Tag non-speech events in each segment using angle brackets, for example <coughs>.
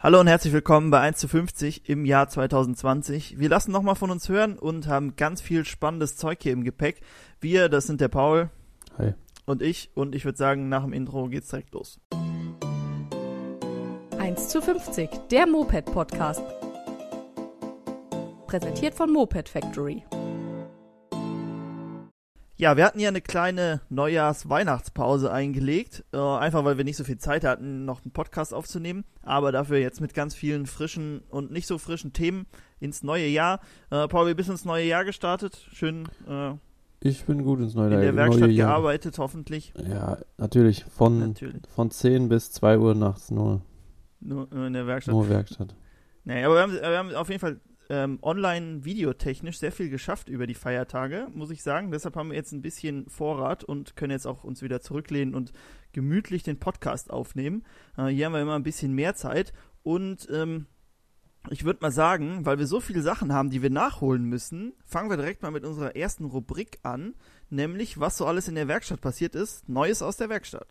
Hallo und herzlich willkommen bei 1 zu 50 im Jahr 2020. Wir lassen nochmal von uns hören und haben ganz viel spannendes Zeug hier im Gepäck. Wir, das sind der Paul. Hi. Und ich. Und ich würde sagen, nach dem Intro geht's direkt los. 1 zu 50, der Moped-Podcast. Präsentiert von Moped Factory. Ja, wir hatten ja eine kleine Neujahrs-Weihnachtspause eingelegt, äh, einfach weil wir nicht so viel Zeit hatten, noch einen Podcast aufzunehmen, aber dafür jetzt mit ganz vielen frischen und nicht so frischen Themen ins neue Jahr. Äh, Paul, wie bist du ins neue Jahr gestartet? Schön äh, Ich bin gut ins neue in der Werkstatt Jahr. gearbeitet, hoffentlich. Ja, natürlich. Von, Natürlich. von 10 bis 2 Uhr nachts nur, Nur, nur in der Werkstatt. nur Werkstatt. Nee, aber wir haben, wir haben auf jeden Fall ähm, online videotechnisch sehr viel geschafft über die Feiertage, muss ich sagen. Deshalb haben wir jetzt ein bisschen Vorrat und können jetzt auch uns wieder zurücklehnen und gemütlich den Podcast aufnehmen. Äh, hier haben wir immer ein bisschen mehr Zeit und ähm, ich würde mal sagen, weil wir so viele Sachen haben, die wir nachholen müssen, fangen wir direkt mal mit unserer ersten Rubrik an, nämlich was so alles in der Werkstatt passiert ist. Neues aus der Werkstatt.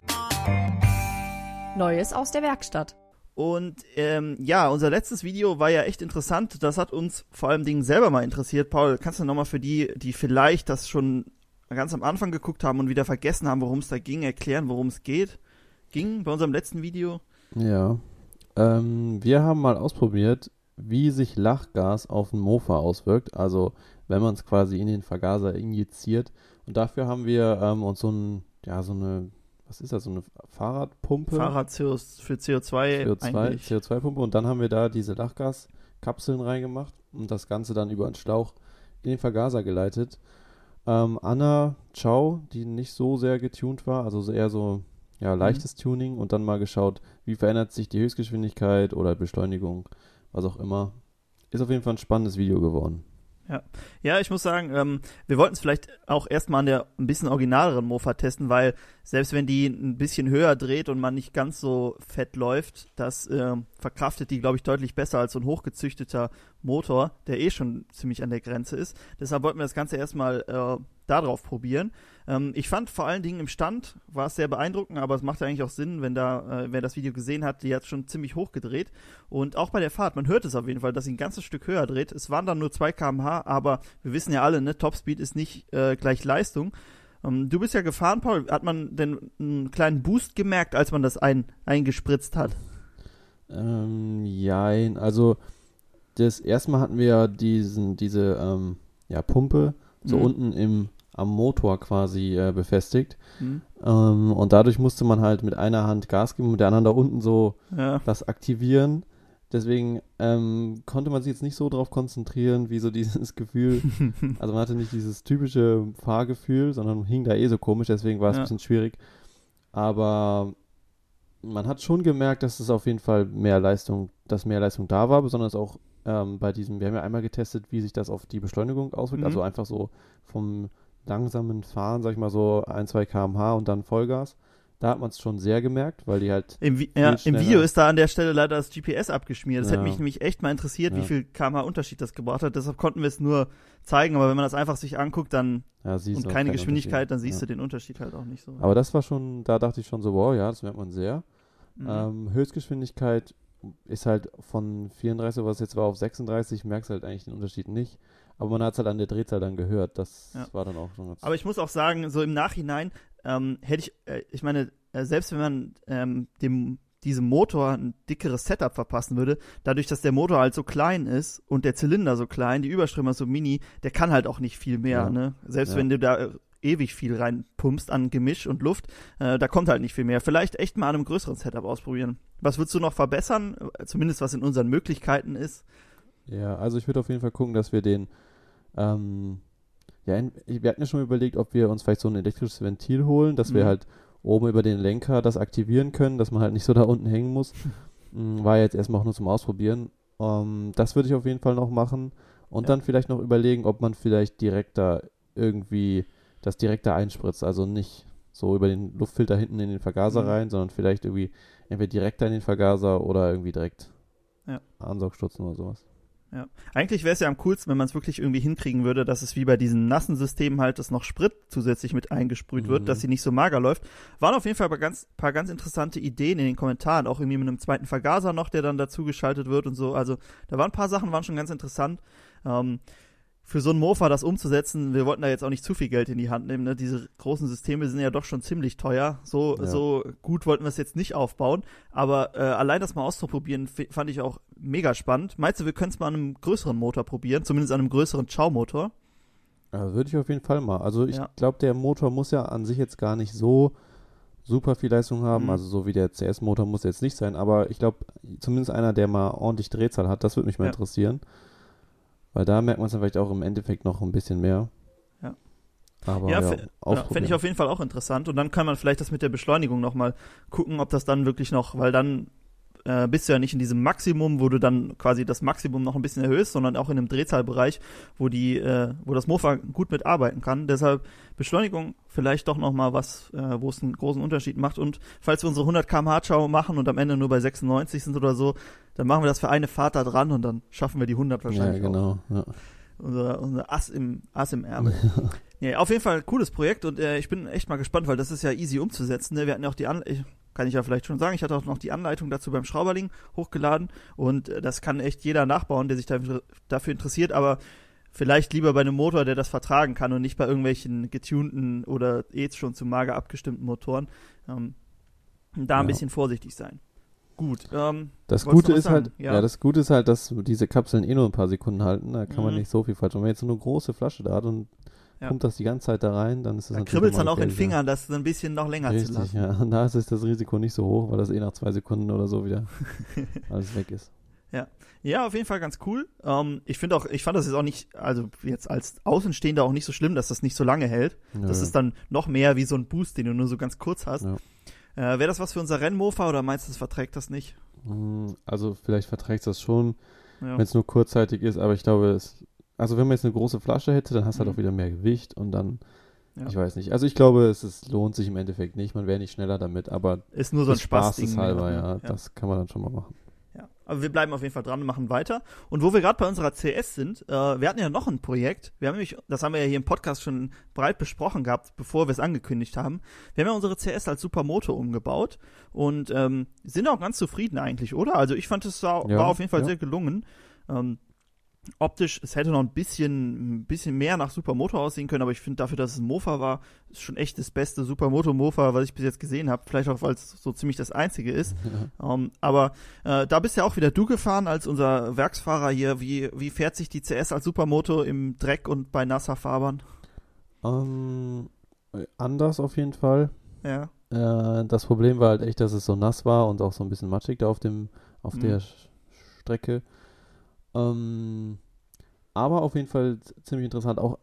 Neues aus der Werkstatt. Und ähm, ja, unser letztes Video war ja echt interessant. Das hat uns vor allem Dingen selber mal interessiert. Paul, kannst du nochmal für die, die vielleicht das schon ganz am Anfang geguckt haben und wieder vergessen haben, worum es da ging, erklären, worum es geht? Ging bei unserem letzten Video? Ja. Ähm, wir haben mal ausprobiert, wie sich Lachgas auf den Mofa auswirkt. Also, wenn man es quasi in den Vergaser injiziert. Und dafür haben wir ähm, uns so ein, ja, so eine, was ist das, so eine Fahrradpumpe? Fahrrad CO, für CO2, CO2, eigentlich. CO2-Pumpe und dann haben wir da diese Lachgaskapseln reingemacht und das Ganze dann über einen Schlauch in den Vergaser geleitet. Ähm, Anna Chow, die nicht so sehr getuned war, also so eher so ja, leichtes Tuning und dann mal geschaut, wie verändert sich die Höchstgeschwindigkeit oder Beschleunigung, was auch immer. Ist auf jeden Fall ein spannendes Video geworden. Ja, ich muss sagen, ähm, wir wollten es vielleicht auch erstmal an der ein bisschen originaleren Mofa testen, weil selbst wenn die ein bisschen höher dreht und man nicht ganz so fett läuft, das ähm, verkraftet die, glaube ich, deutlich besser als so ein hochgezüchteter Motor, der eh schon ziemlich an der Grenze ist. Deshalb wollten wir das Ganze erstmal äh, darauf probieren. Ähm, ich fand vor allen Dingen im Stand war es sehr beeindruckend, aber es macht ja eigentlich auch Sinn, wenn da, äh, wer das Video gesehen hat, die hat schon ziemlich hoch gedreht. Und auch bei der Fahrt, man hört es auf jeden Fall, dass sie ein ganzes Stück höher dreht. Es waren dann nur 2 km/h, aber wir wissen ja alle, ne, Topspeed ist nicht äh, gleich Leistung. Ähm, du bist ja gefahren, Paul. Hat man denn einen kleinen Boost gemerkt, als man das ein, eingespritzt hat? Ähm, jein, also das erste Mal hatten wir ja diesen, diese ähm, ja, Pumpe so Mhm. unten im, am Motor quasi äh, befestigt. Hm? Ähm, und dadurch musste man halt mit einer Hand Gas geben und mit der anderen da unten so Ja. das aktivieren. Deswegen ähm, konnte man sich jetzt nicht so drauf konzentrieren, wie so <laughs> dieses Gefühl. <laughs> Also man hatte nicht dieses typische Fahrgefühl, sondern hing da eh so komisch, deswegen war es Ja. ein bisschen schwierig. Aber man hat schon gemerkt, dass es auf jeden Fall mehr Leistung, dass mehr Leistung da war, besonders auch ähm, bei diesem, wir haben ja einmal getestet, wie sich das auf die Beschleunigung auswirkt. Mhm. Also einfach so vom langsamen Fahren, sag ich mal so 1, 2 km/h und dann Vollgas. Da hat man es schon sehr gemerkt, weil die halt Im, Vi ja, Im. Video ist da an der Stelle leider das GPS abgeschmiert. Das Ja. hätte mich nämlich echt mal interessiert, wie Ja. viel kmh Unterschied das gebracht hat. Deshalb konnten wir es nur zeigen, aber wenn man das einfach sich anguckt dann und du keine Geschwindigkeit, dann siehst du den Unterschied halt auch nicht so. Aber das war schon, da dachte ich schon so, wow, ja, das merkt man sehr. Mhm. Ähm, Höchstgeschwindigkeit ist halt von 34, was jetzt war, auf 36, merkst halt eigentlich den Unterschied nicht. Aber man hat es halt an der Drehzahl dann gehört. Das Ja. war dann auch schon ganz. Aber ich muss auch sagen, so im Nachhinein ähm, hätte ich, äh, ich meine, äh, selbst wenn man ähm, dem diesem Motor ein dickeres Setup verpassen würde, dadurch, dass der Motor halt so klein ist und der Zylinder so klein, die Überströmer so mini, der kann halt auch nicht viel mehr, Ja. ne? Selbst Ja. wenn du da äh, ewig viel reinpumpst an Gemisch und Luft, äh, da kommt halt nicht viel mehr. Vielleicht echt mal an einem größeren Setup ausprobieren. Was würdest du noch verbessern? Äh, Zumindest was in unseren Möglichkeiten ist. ja, also ich würde auf jeden Fall gucken, dass wir den. Ähm, ja, wir hatten ja schon überlegt, ob wir uns vielleicht so ein elektrisches Ventil holen, dass wir Mhm. halt oben über den Lenker das aktivieren können, dass man halt nicht so da unten hängen muss. <laughs> Mm, War jetzt erstmal auch nur zum Ausprobieren. Ähm, das würde ich auf jeden Fall noch machen. Und Ja. dann vielleicht noch überlegen, ob man vielleicht direkt da irgendwie das direkter einspritzt. Also nicht so über den Luftfilter hinten in den Vergaser Mhm. rein, sondern vielleicht irgendwie entweder direkt in den Vergaser oder irgendwie direkt Ja. Ansaugstutzen oder sowas. Ja. Eigentlich wäre es ja am coolsten, wenn man es wirklich irgendwie hinkriegen würde, dass es wie bei diesen nassen Systemen halt, dass noch Sprit zusätzlich mit eingesprüht Mhm. wird, dass sie nicht so mager läuft. Waren auf jeden Fall ein ganz, paar ganz interessante Ideen in den Kommentaren, auch irgendwie mit einem zweiten Vergaser noch, der dann dazu geschaltet wird und so. Also da waren ein paar Sachen, waren schon ganz interessant. Ähm, für so einen Mofa das umzusetzen, wir wollten da jetzt auch nicht zu viel Geld in die Hand nehmen. Ne? Diese großen Systeme sind ja doch schon ziemlich teuer. So, Ja. so gut wollten wir es jetzt nicht aufbauen. Aber äh, allein das mal auszuprobieren, fand ich auch mega spannend. Meinst du, wir können es mal an einem größeren Motor probieren? Zumindest an einem größeren Chow-Motor? Ja, würde ich auf jeden Fall mal. Also ich Ja. glaube, der Motor muss ja an sich jetzt gar nicht so super viel Leistung haben. Mhm. Also so wie der CS-Motor muss jetzt nicht sein. Aber ich glaube, zumindest einer, der mal ordentlich Drehzahl hat, das würde mich mal interessieren. Weil da merkt man es vielleicht auch im Endeffekt noch ein bisschen mehr. Ja. Aber Ja, ja, Ja, ausprobieren. Fände ich auf jeden Fall auch interessant. Und dann kann man vielleicht das mit der Beschleunigung nochmal gucken, ob das dann wirklich noch, weil dann äh, bist du ja nicht in diesem Maximum, wo du dann quasi das Maximum noch ein bisschen erhöhst, sondern auch in einem Drehzahlbereich, wo die, äh, wo das Mofa gut mitarbeiten kann. Deshalb Beschleunigung vielleicht doch nochmal was, äh, wo es einen großen Unterschied macht. Und falls wir unsere 100 km/h Schau machen und am Ende nur bei 96 sind oder so, dann machen wir das für eine Fahrt da dran und dann schaffen wir die 100 ja, wahrscheinlich auch genau. Ja. unser, unser Ass im, Ass im Ärmel. <laughs> ja, auf jeden Fall ein cooles Projekt und äh, ich bin echt mal gespannt, weil das ist ja easy umzusetzen. Ne? Wir hatten ja auch die Anleitung, kann ich ja vielleicht schon sagen, ich hatte auch noch die Anleitung dazu beim Schrauberling hochgeladen und äh, das kann echt jeder nachbauen, der sich dafür, interessiert, aber vielleicht lieber bei einem Motor, der das vertragen kann und nicht bei irgendwelchen getunten oder eh schon zu mager abgestimmten Motoren. Ähm, da ein Ja. bisschen vorsichtig sein. Gut. Ähm, Das Gute ist halt, ja. Ja. das Gute ist halt, dass diese Kapseln eh nur ein paar Sekunden halten. Da kann man Mhm. nicht so viel falsch machen. Wenn man jetzt so eine große Flasche da hat und Ja. pumpt das die ganze Zeit da rein, dann ist das da kribbelt es dann auch in den. Fingern, das ein bisschen noch länger zu Richtig, lassen. ja. Und <laughs> da ist das Risiko nicht so hoch, weil das eh nach zwei Sekunden oder so wieder <laughs> alles weg ist. Ja, auf jeden Fall ganz cool. Ähm, ich finde auch, ich fand das jetzt auch nicht, also jetzt als Außenstehender auch nicht so schlimm, dass das nicht so lange hält. Das Ja. ist dann noch mehr wie so ein Boost, den du nur so ganz kurz hast. Ja. Äh, Wäre das was für unser Rennmofa oder meinst du, das verträgt das nicht? Mm, Also vielleicht verträgt das schon, Ja. wenn es nur kurzzeitig ist, aber ich glaube, es, also wenn man jetzt eine große Flasche hätte, dann hast du halt Mhm. auch wieder mehr Gewicht und dann, Ja. ich weiß nicht. Also ich glaube, es ist, lohnt sich im Endeffekt nicht, man wäre nicht schneller damit, aber Ist nur so ein Spaßes Spaßding. halber, mehr, ja, ne? das kann man dann schon mal machen. Ja, aber wir bleiben auf jeden Fall dran und machen weiter. Und wo wir gerade bei unserer CS sind, äh, wir hatten ja noch ein Projekt. Wir haben nämlich, das haben wir ja hier im Podcast schon breit besprochen gehabt, bevor wir es angekündigt haben. Wir haben ja unsere CS als Supermoto umgebaut und ähm, sind auch ganz zufrieden eigentlich, oder? Also ich fand es war, Ja, war auf jeden Fall ja. sehr gelungen. Ähm, optisch, es hätte noch ein bisschen, ein bisschen mehr nach Supermoto aussehen können, aber ich finde dafür, dass es ein Mofa war, ist schon echt das beste Supermoto-Mofa, was ich bis jetzt gesehen habe. Vielleicht auch, weil es so ziemlich das einzige ist. <laughs> Ähm, aber äh, da bist ja auch wieder du gefahren als unser Werksfahrer hier. Wie, wie fährt sich die CS als Supermoto im Dreck und bei nasser Fahrbahn? Ähm, anders auf jeden Fall. Ja. Äh, das Problem war halt echt, dass es so nass war und auch so ein bisschen matschig da auf dem, auf Mhm. der Strecke. Ähm, aber auf jeden Fall ziemlich interessant. Auch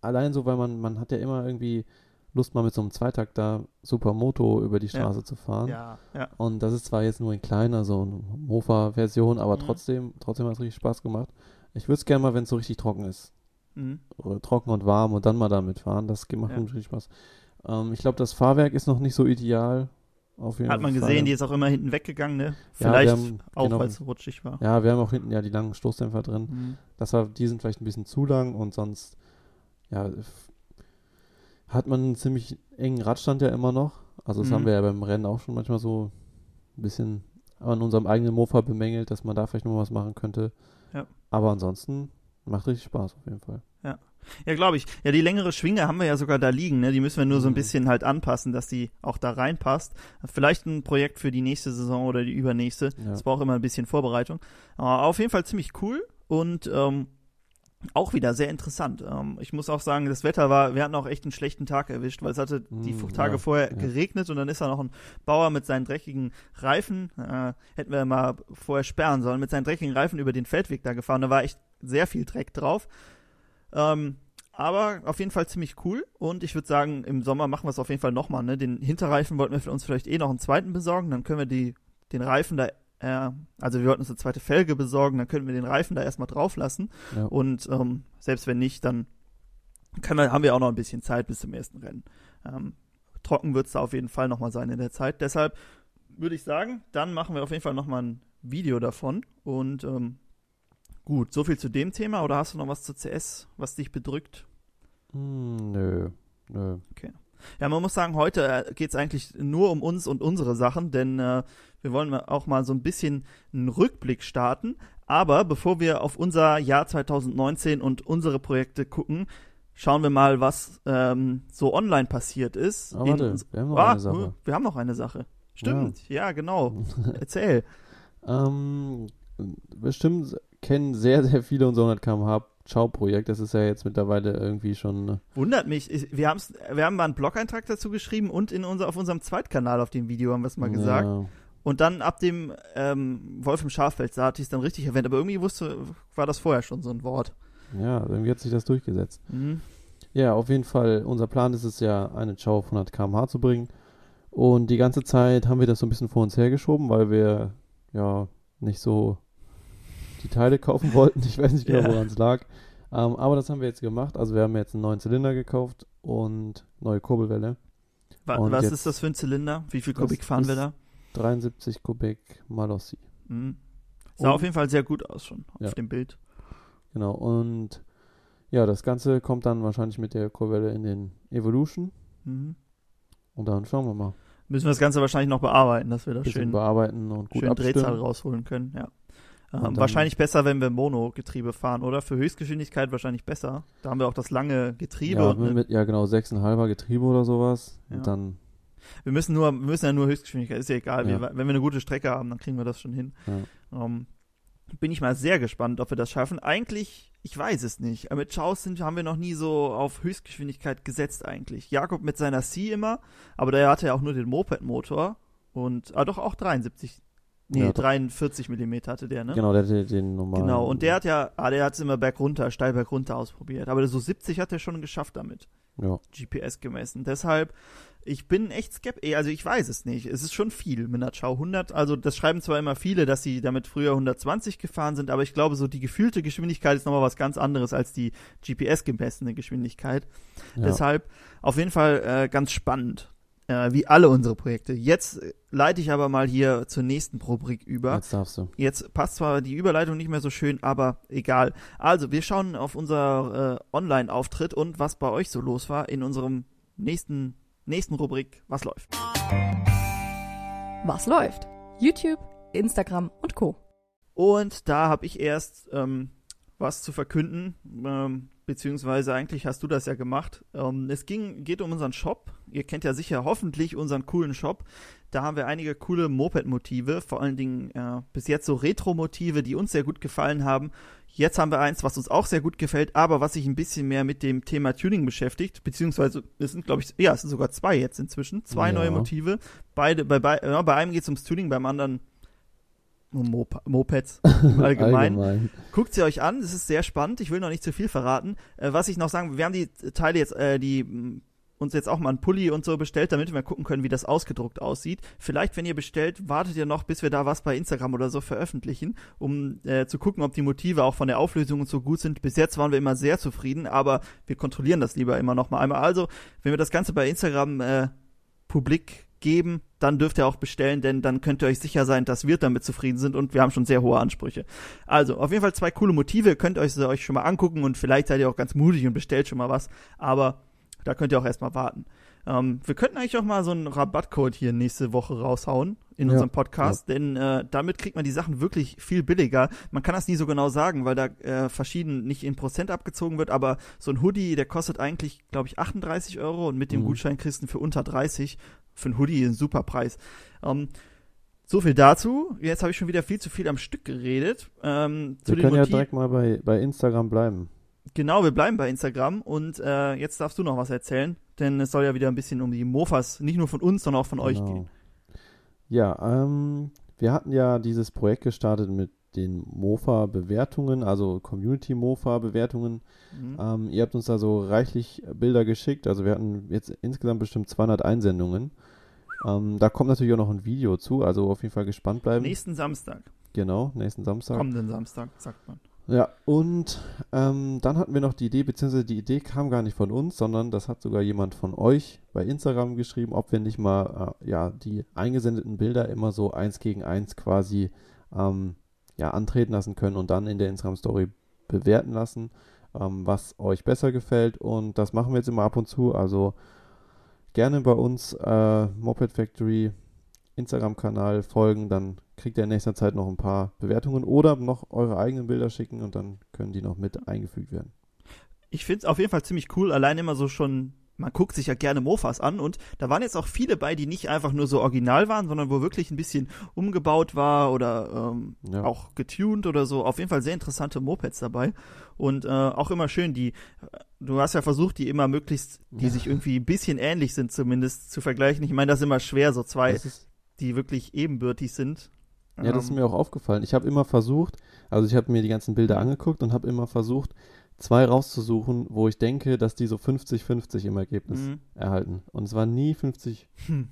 allein so, weil man, man hat ja immer irgendwie Lust, mal mit so einem Zweitakter Supermoto über die Ja. Straße zu fahren. Ja, ja. Und das ist zwar jetzt nur in kleiner, so eine Mofa-Version, aber Mhm. trotzdem, trotzdem hat es richtig Spaß gemacht. Ich würde es gerne mal, wenn es so richtig trocken ist. Mhm. Trocken und warm und dann mal damit fahren. Das macht Ja. richtig Spaß. Ähm, ich glaube, das Fahrwerk ist noch nicht so ideal. Auf jeden Hat man Fall. gesehen, die ist auch immer hinten weggegangen, ne? Ja, Vielleicht wir haben- auch, genau. weil es rutschig war. Ja, wir haben auch hinten ja die langen Stoßdämpfer drin. Mhm. Das war, die sind vielleicht ein bisschen zu lang und sonst, ja, hat man einen ziemlich engen Radstand ja immer noch. Also das Mhm. haben wir ja beim Rennen auch schon manchmal so ein bisschen an unserem eigenen Mofa bemängelt, dass man da vielleicht noch was machen könnte. Ja. Aber ansonsten macht richtig Spaß auf jeden Fall. Ja, glaube ich. Ja, die längere Schwinge haben wir ja sogar da liegen, ne? Die müssen wir nur so ein Mhm. bisschen halt anpassen, dass die auch da reinpasst. Vielleicht ein Projekt für die nächste Saison oder die übernächste. Ja. Das braucht immer ein bisschen Vorbereitung. Aber auf jeden Fall ziemlich cool und ähm, auch wieder sehr interessant. Ähm, ich muss auch sagen, das Wetter war, wir hatten auch echt einen schlechten Tag erwischt, weil es hatte die Mm, Tage ja, vorher ja. geregnet und dann ist da noch ein Bauer mit seinen dreckigen Reifen, äh, hätten wir mal vorher sperren sollen, mit seinen dreckigen Reifen über den Feldweg da gefahren. Da war echt sehr viel Dreck drauf. Ähm, aber auf jeden Fall ziemlich cool und ich würde sagen, im Sommer machen wir es auf jeden Fall nochmal. Ne? Den Hinterreifen wollten wir für uns vielleicht eh noch einen zweiten besorgen, dann können wir die, den Reifen da, äh, also wir wollten uns eine zweite Felge besorgen, dann können wir den Reifen da erstmal drauf lassen Ja. und ähm, selbst wenn nicht, dann kann, haben wir auch noch ein bisschen Zeit bis zum ersten Rennen. Ähm, trocken wird es da auf jeden Fall nochmal sein in der Zeit. Deshalb würde ich sagen, dann machen wir auf jeden Fall nochmal ein Video davon und ähm, Gut, so viel zu dem Thema oder hast du noch was zu CS, was dich bedrückt? Hm, nö, nö. Ja, man muss sagen, heute geht es eigentlich nur um uns und unsere Sachen, denn äh, wir wollen auch mal so ein bisschen einen Rückblick starten. Aber bevor wir auf unser Jahr 2019 und unsere Projekte gucken, schauen wir mal, was ähm, so online passiert ist. In warte, uns- wir haben noch Ah, eine Sache. Wir haben noch eine Sache. Stimmt, ja, genau. <laughs> Erzähl. Ähm, bestimmt kennen sehr, sehr viele unser 100 km/h Ciao-Projekt. Das ist ja jetzt mittlerweile irgendwie schon. äh, Wundert mich. Ich- Wir, haben's, wir haben mal einen Blog-Eintrag dazu geschrieben und in unser, auf unserem Zweitkanal auf dem Video haben wir es mal gesagt. Ja, Und dann ab dem ähm, Wolf im Schafeld sah ich es dann richtig erwähnt. Aber irgendwie wusste, war das vorher schon so ein Wort. ja, irgendwie hat sich das durchgesetzt. Mhm. Ja, auf jeden Fall. Unser Plan ist es ja, eine Ciao auf 100 km/h zu bringen. Und die ganze Zeit haben wir das so ein bisschen vor uns hergeschoben, weil wir ja nicht so die Teile kaufen <laughs> wollten. Ich weiß nicht genau, Ja. woran es lag. Ähm, aber das haben wir jetzt gemacht. Also wir haben jetzt einen neuen Zylinder gekauft und neue Kurbelwelle. Wa Und was ist das für ein Zylinder? Wie viel Kubik fahren wir da? 73 Kubik Malossi. Mhm. Sah Und- auf jeden Fall sehr gut aus schon auf Ja. dem Bild. Genau. Und ja, das Ganze kommt dann wahrscheinlich mit der Kurbelwelle in den Evolution. Mhm. Und dann schauen wir mal. Müssen wir das Ganze wahrscheinlich noch bearbeiten, dass wir das Bisschen schön, bearbeiten und gut schön Drehzahl rausholen können. Ja. Ähm, wahrscheinlich besser, wenn wir Mono-Getriebe fahren, oder? Für Höchstgeschwindigkeit wahrscheinlich besser. Da haben wir auch das lange Getriebe. Ja, mit, mit, ja, genau, 6,5er Getriebe oder sowas. Ja. Und dann, wir müssen nur, wir müssen ja nur Höchstgeschwindigkeit, ist ja egal. Ja. Wir, wenn wir eine gute Strecke haben, dann kriegen wir das schon hin. ja. Ähm, bin ich mal sehr gespannt, ob wir das schaffen. Eigentlich, ich weiß es nicht. Aber Mit Chaos sind, haben wir noch nie so auf Höchstgeschwindigkeit gesetzt eigentlich. Jakob mit seiner C immer, aber der hatte ja auch nur den Moped-Motor und, ah doch, auch 73, nee, Ja, doch. 43 Millimeter hatte der, ne? genau, der hatte den normalen. Genau, und der hat ja, ah, der hat es immer bergunter, steil bergunter ausprobiert. Aber so 70 hat er schon geschafft damit. Ja, GPS gemessen. Deshalb, ich bin echt skeptisch. Also ich weiß es nicht. Es ist schon viel mit einer Chow 100. Also das schreiben zwar immer viele, dass sie damit früher 120 gefahren sind, aber ich glaube, so die gefühlte Geschwindigkeit ist nochmal was ganz anderes als die GPS gemessene Geschwindigkeit. ja. Deshalb auf jeden Fall äh, ganz spannend. Äh, wie alle unsere Projekte. Jetzt äh, leite ich aber mal hier zur nächsten Rubrik über. Jetzt darfst du. Jetzt passt zwar die Überleitung nicht mehr so schön, aber egal. Also, wir schauen auf unser äh, Online-Auftritt und was bei euch so los war in unserem nächsten, nächsten Rubrik Was läuft? Was läuft? YouTube, Instagram und Co. Und da habe ich erst ähm, was zu verkünden, ähm, beziehungsweise eigentlich hast du das ja gemacht. Ähm, es ging, geht um unseren Shop. Ihr kennt ja sicher hoffentlich unseren coolen Shop. Da haben wir einige coole Moped-Motive, vor allen Dingen äh, bis jetzt so Retro-Motive, die uns sehr gut gefallen haben. Jetzt haben wir eins, was uns auch sehr gut gefällt, aber was sich ein bisschen mehr mit dem Thema Tuning beschäftigt, beziehungsweise es sind, glaube ich, ja, es sind sogar zwei jetzt inzwischen, zwei Ja. neue Motive. Beide, bei, bei, ja, bei einem geht es ums Tuning, beim anderen um Mop Mopeds <laughs> im Allgemeinen. Guckt sie euch an, es ist sehr spannend. Ich will noch nicht zu viel verraten. Äh, was ich noch sagen, wir haben die Teile jetzt, äh, die uns jetzt auch mal einen Pulli und so bestellt, damit wir gucken können, wie das ausgedruckt aussieht. Vielleicht, wenn ihr bestellt, wartet ihr noch, bis wir da was bei Instagram oder so veröffentlichen, um äh, zu gucken, ob die Motive auch von der Auflösung und so gut sind. Bis jetzt waren wir immer sehr zufrieden, aber wir kontrollieren das lieber immer noch mal einmal. Also, wenn wir das Ganze bei Instagram äh, publik geben, dann dürft ihr auch bestellen, denn dann könnt ihr euch sicher sein, dass wir damit zufrieden sind und wir haben schon sehr hohe Ansprüche. Also, auf jeden Fall zwei coole Motive, könnt ihr euch euch schon mal angucken und vielleicht seid ihr auch ganz mutig und bestellt schon mal was, aber da könnt ihr auch erstmal warten. Ähm, wir könnten eigentlich auch mal so einen Rabattcode hier nächste Woche raushauen in Ja, unserem Podcast, denn äh, damit kriegt man die Sachen wirklich viel billiger. Man kann das nie so genau sagen, weil da äh, verschieden nicht in Prozent abgezogen wird, aber so ein Hoodie, der kostet eigentlich, glaube ich, 38 Euro und mit dem Mhm. Gutschein kriegst du für unter 30. Für ein Hoodie ein super Preis. Ähm, so viel dazu. Jetzt habe ich schon wieder viel zu viel am Stück geredet. Ähm, Wir können ja Motiven- direkt mal bei, bei Instagram bleiben. Genau, wir bleiben bei Instagram und äh, jetzt darfst du noch was erzählen, denn es soll ja wieder ein bisschen um die Mofas, nicht nur von uns, sondern auch von euch Genau. gehen. Ja, ähm, wir hatten ja dieses Projekt gestartet mit den Mofa-Bewertungen, also Community-Mofa-Bewertungen. Mhm. Ähm, ihr habt uns da so reichlich Bilder geschickt. Also wir hatten jetzt insgesamt bestimmt 200 Einsendungen. Ähm, da kommt natürlich auch noch ein Video zu, also auf jeden Fall gespannt bleiben. Nächsten Samstag, Genau, nächsten Samstag. kommenden Samstag, sagt man. Ja, und ähm, dann hatten wir noch die Idee, beziehungsweise die Idee kam gar nicht von uns, sondern das hat sogar jemand von euch bei Instagram geschrieben, ob wir nicht mal äh, ja, die eingesendeten Bilder immer so eins gegen eins quasi ähm, ja, antreten lassen können und dann in der Instagram-Story bewerten lassen, ähm, was euch besser gefällt. Und das machen wir jetzt immer ab und zu. Also gerne bei uns äh, Moped Factory Instagram-Kanal folgen, dann kriegt ihr in nächster Zeit noch ein paar Bewertungen oder noch eure eigenen Bilder schicken und dann können die noch mit eingefügt werden. Ich finde es auf jeden Fall ziemlich cool, allein immer so schon man guckt sich ja gerne Mofas an und da waren jetzt auch viele bei, die nicht einfach nur so original waren, sondern wo wirklich ein bisschen umgebaut war oder ähm, ja. auch getuned oder so. Auf jeden Fall sehr interessante Mopeds dabei und äh, auch immer schön, die, du hast ja versucht, die immer möglichst, die ja. sich irgendwie ein bisschen ähnlich sind zumindest zu vergleichen. Ich meine, das ist immer schwer, so zwei, die wirklich ebenbürtig sind. Ja, das ist ähm, mir auch aufgefallen. Ich habe immer versucht, also ich habe mir die ganzen Bilder angeguckt und habe immer versucht, zwei rauszusuchen, wo ich denke, dass die so 50-50 im Ergebnis mhm. erhalten. Und es war nie 50. Hm.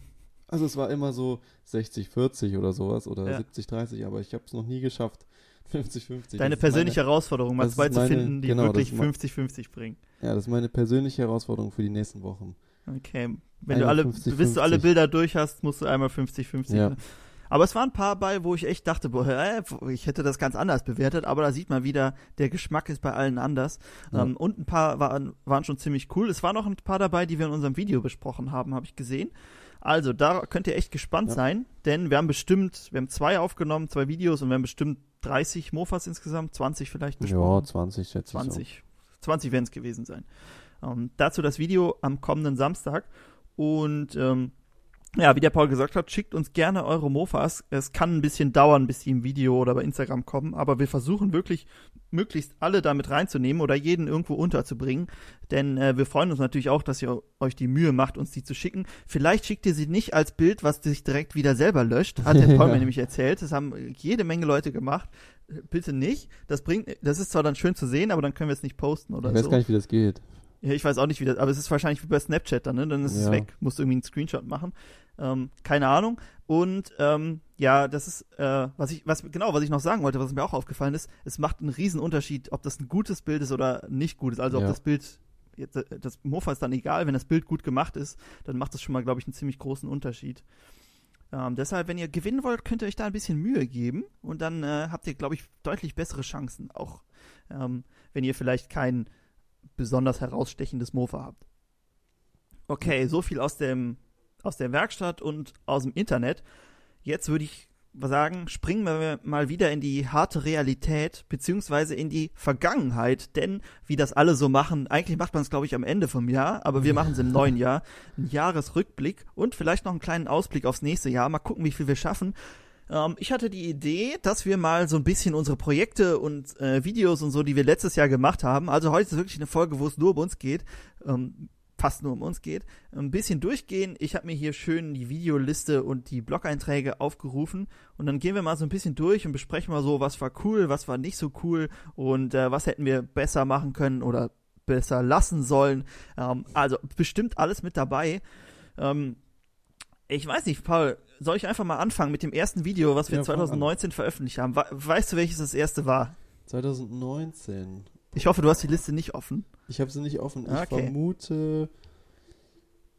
Also es war immer so 60-40 oder sowas oder ja. 70-30, aber ich habe es noch nie geschafft. 50-50. Deine persönliche meine, Herausforderung, mal zwei meine, zu finden, die genau, wirklich 50-50 bringen. Ja, das ist meine persönliche Herausforderung für die nächsten Wochen. Okay. Wenn du alle, 50, bis du alle Bilder durch hast, musst du einmal 50-50. Ja. Aber es waren ein paar bei, wo ich echt dachte, boah, äh, ich hätte das ganz anders bewertet, aber da sieht man wieder, der Geschmack ist bei allen anders. Ja. Ähm, und ein paar waren, waren schon ziemlich cool. Es waren noch ein paar dabei, die wir in unserem Video besprochen haben, habe ich gesehen. Also, da könnt ihr echt gespannt ja. sein, denn wir haben bestimmt, wir haben zwei aufgenommen, zwei Videos und wir haben bestimmt 30 Mofas insgesamt, 20 vielleicht besprochen. Ja, 20 schätze 20. ich. 20, 20 werden es gewesen sein. Ähm, dazu das Video am kommenden Samstag. Und ähm, ja, wie der Paul gesagt hat, schickt uns gerne eure Mofas. Es kann ein bisschen dauern, bis die im Video oder bei Instagram kommen, aber wir versuchen wirklich, möglichst alle damit reinzunehmen oder jeden irgendwo unterzubringen. Denn äh, wir freuen uns natürlich auch, dass ihr euch die Mühe macht, uns die zu schicken. Vielleicht schickt ihr sie nicht als Bild, was sich direkt wieder selber löscht, hat der Paul <laughs> mir nämlich erzählt. Das haben jede Menge Leute gemacht. Bitte nicht. Das bringt, das ist zwar dann schön zu sehen, aber dann können wir es nicht posten oder so. Ich weiß so. gar nicht, wie das geht. Ja, ich weiß auch nicht, wie das, aber es ist wahrscheinlich wie bei Snapchat dann, ne? Dann ist ja. es weg. Musst du irgendwie einen Screenshot machen. Ähm, keine Ahnung. Und ähm, ja, das ist, äh, was ich, was genau, was ich noch sagen wollte, was mir auch aufgefallen ist, es macht einen riesen Unterschied, ob das ein gutes Bild ist oder nicht gutes. Also ob ja. das Bild, das Mofa ist dann egal, wenn das Bild gut gemacht ist, dann macht das schon mal, glaube ich, einen ziemlich großen Unterschied. Ähm, deshalb, wenn ihr gewinnen wollt, könnt ihr euch da ein bisschen Mühe geben und dann äh, habt ihr, glaube ich, deutlich bessere Chancen. Auch ähm, wenn ihr vielleicht kein besonders herausstechendes Mofa habt. Okay, so viel aus dem aus der Werkstatt und aus dem Internet. Jetzt würde ich sagen, springen wir mal wieder in die harte Realität, beziehungsweise in die Vergangenheit, denn wie das alle so machen, eigentlich macht man es, glaube ich, am Ende vom Jahr, aber wir machen es im neuen Jahr, ein Jahresrückblick und vielleicht noch einen kleinen Ausblick aufs nächste Jahr, mal gucken, wie viel wir schaffen. Ähm, ich hatte die Idee, dass wir mal so ein bisschen unsere Projekte und äh, Videos und so, die wir letztes Jahr gemacht haben, also heute ist wirklich eine Folge, wo es nur um uns geht, ähm, fast nur um uns geht, ein bisschen durchgehen. Ich habe mir hier schön die Videoliste und die Blog-Einträge aufgerufen und dann gehen wir mal so ein bisschen durch und besprechen mal so, was war cool, was war nicht so cool und äh, was hätten wir besser machen können oder besser lassen sollen. Ähm, also bestimmt alles mit dabei. Ähm, ich weiß nicht, Paul, soll ich einfach mal anfangen mit dem ersten Video, was wir ja, 2019 veröffentlicht haben? Weißt du, welches das erste war? 2019. Ich hoffe, du hast die Liste nicht offen. Ich habe sie nicht offen. Ich okay. vermute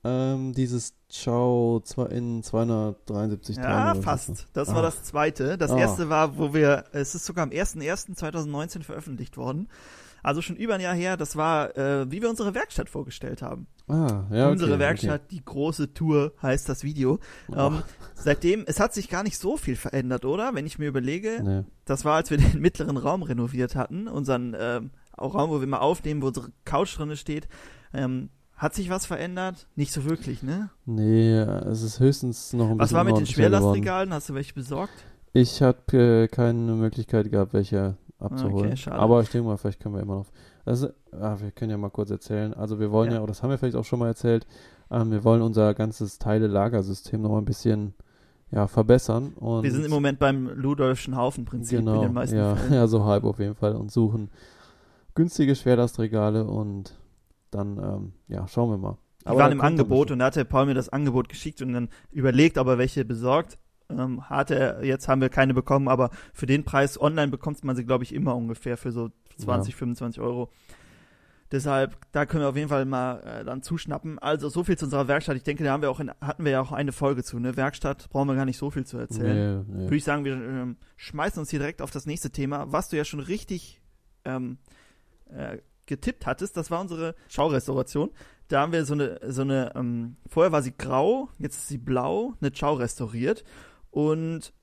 ähm, dieses Ciao in 273 Tagen. Ja, fast. Das ah. war das zweite. Das ah. erste war, wo wir, es ist sogar am 01.01.2019 veröffentlicht worden. Also schon über ein Jahr her, das war, äh, wie wir unsere Werkstatt vorgestellt haben. Ah, ja. Unsere okay, Werkstatt, okay. die große Tour heißt das Video. Ähm, seitdem, es hat sich gar nicht so viel verändert, oder? Wenn ich mir überlege, nee. das war, als wir <laughs> den mittleren Raum renoviert hatten, unseren ähm, Raum, wo wir mal aufnehmen, wo unsere Couch drin steht. Ähm, hat sich was verändert? Nicht so wirklich, ne? Nee, es ist höchstens noch ein was bisschen. Was war mit den Schwerlastregalen? Hast du welche besorgt? Ich habe äh, keine Möglichkeit gehabt, welche abzuholen. Okay, Aber ich denke mal, vielleicht können wir immer noch. Also, ah, wir können ja mal kurz erzählen. Also, wir wollen ja, ja oder das haben wir vielleicht auch schon mal erzählt, ähm, wir wollen unser ganzes Teile-Lagersystem noch ein bisschen ja, verbessern. Und wir sind im Moment beim Ludolfschen Haufen-Prinzip genau, in den meisten ja, Fällen. <laughs> Ja, so halb auf jeden Fall und suchen günstige Schwerlastregale und dann, ähm, ja, schauen wir mal. Die Aber waren im Angebot und da hatte Paul mir das Angebot geschickt und dann überlegt, ob er welche besorgt. Ähm, hatte er, jetzt haben wir keine bekommen, aber für den Preis online bekommt man sie, glaube ich, immer ungefähr für so 20, ja. 25 Euro. Deshalb, da können wir auf jeden Fall mal äh, dann zuschnappen. Also so viel zu unserer Werkstatt. Ich denke, da haben wir auch in, hatten wir ja auch eine Folge zu. Ne? Werkstatt brauchen wir gar nicht so viel zu erzählen. Nee, nee. Würde ich sagen, wir ähm, schmeißen uns hier direkt auf das nächste Thema, was du ja schon richtig ähm, äh, getippt hattest. Das war unsere Schaurestauration. Da haben wir so eine, so eine, ähm, vorher war sie grau, jetzt ist sie blau, eine Schau restauriert. Und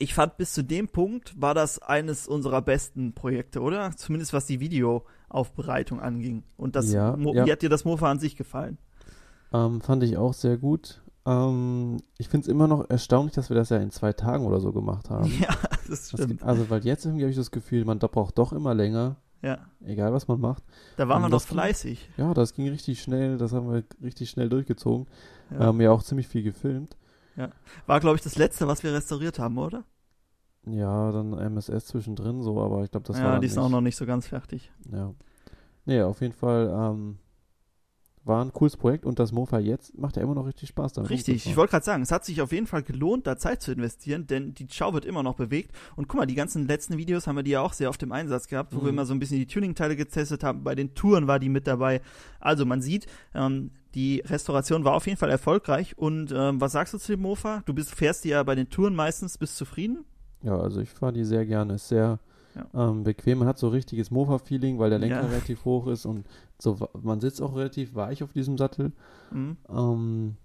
ich fand, bis zu dem Punkt war das eines unserer besten Projekte, oder? Zumindest was die Videoaufbereitung anging. Und das, Ja, Mo ja. wie hat dir das Mofa an sich gefallen? Ähm, fand ich auch sehr gut. Ähm, ich finde es immer noch erstaunlich, dass wir das ja in zwei Tagen oder so gemacht haben. <laughs> Ja, das Das stimmt. gibt, also, weil jetzt irgendwie habe ich das Gefühl, man braucht doch immer länger, Ja, egal was man macht. da waren Ähm, wir noch das ging- fleißig. Ja, das ging richtig schnell, das haben wir richtig schnell durchgezogen. Ja. Wir haben ja auch ziemlich viel gefilmt. War, glaube ich, das letzte, was wir restauriert haben, oder? Ja, dann MSS zwischendrin so, aber ich glaube, das war ja, die ist nicht. auch noch nicht so ganz fertig. Ja. Nee, auf jeden Fall ähm, war ein cooles Projekt und das Mofa jetzt macht ja immer noch richtig Spaß damit. Richtig, ich wollte gerade sagen, es hat sich auf jeden Fall gelohnt, da Zeit zu investieren, denn die Schau wird immer noch bewegt. Und guck mal, die ganzen letzten Videos haben wir die ja auch sehr oft im Einsatz gehabt, wo Mhm. wir immer so ein bisschen die Tuning-Teile getestet haben. Bei den Touren war die mit dabei. Also man sieht, ähm, die Restauration war auf jeden Fall erfolgreich. Und ähm, was sagst du zu dem Mofa? Du bist, fährst die ja bei den Touren meistens, bist zufrieden? Ja, also ich fahre die sehr gerne. Ist sehr Ja. ähm, bequem. Man hat so richtiges Mofa-Feeling, weil der Lenker Ja. relativ hoch ist und so, man sitzt auch relativ weich auf diesem Sattel. Mhm. Ähm,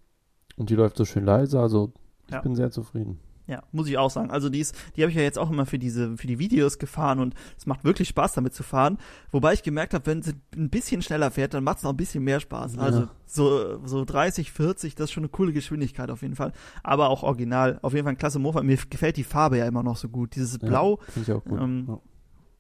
und die läuft so schön leise, also ich Ja. bin sehr zufrieden. Ja, muss ich auch sagen. Also die ist, die habe ich ja jetzt auch immer für diese, für die Videos gefahren und es macht wirklich Spaß damit zu fahren. Wobei ich gemerkt habe, wenn sie ein bisschen schneller fährt, dann macht es noch ein bisschen mehr Spaß. Ja. Also so, so 30, 40, das ist schon eine coole Geschwindigkeit auf jeden Fall. Aber auch original. Auf jeden Fall ein klasse Mofa. Mir gefällt die Farbe ja immer noch so gut. Dieses Ja, Blau Finde ich auch gut. Ähm, ja.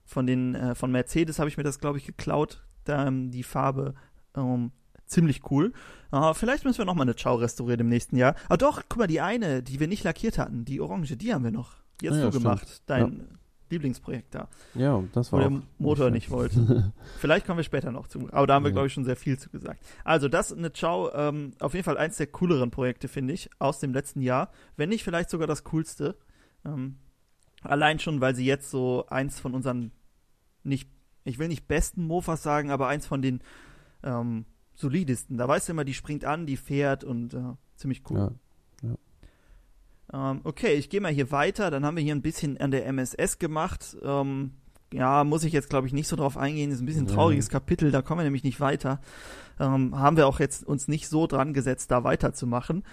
von den, äh, von Mercedes habe ich mir das, glaube ich, geklaut. Da, ähm, die Farbe, ähm, ziemlich cool. Äh, vielleicht müssen wir noch mal eine Ciao restaurieren im nächsten Jahr. Ah doch, guck mal, die eine, die wir nicht lackiert hatten, die orange, die haben wir noch. Die hast Ah ja, du stimmt. gemacht, dein Lieblingsprojekt da, ja, das wo war der auch Motor nicht wollte. <laughs> Vielleicht kommen wir später noch zu. Aber da haben wir, Ja. glaube ich, schon sehr viel zu gesagt. Also, das eine Ciao, ähm, auf jeden Fall eins der cooleren Projekte, finde ich, aus dem letzten Jahr. Wenn nicht vielleicht sogar das coolste. Ähm, allein schon, weil sie jetzt so eins von unseren nicht, ich will nicht besten Mofas sagen, aber eins von den ähm, solidesten. Da weißt du immer, die springt an, die fährt und äh, ziemlich cool. Ja. Ähm, okay, ich gehe mal hier weiter. Dann haben wir hier ein bisschen an der MSS gemacht. Ähm, ja, muss ich jetzt, glaube ich, nicht so drauf eingehen. ist ein bisschen ein Ja. trauriges Kapitel, da kommen wir nämlich nicht weiter. Ähm, haben wir auch jetzt uns nicht so dran gesetzt, da weiterzumachen.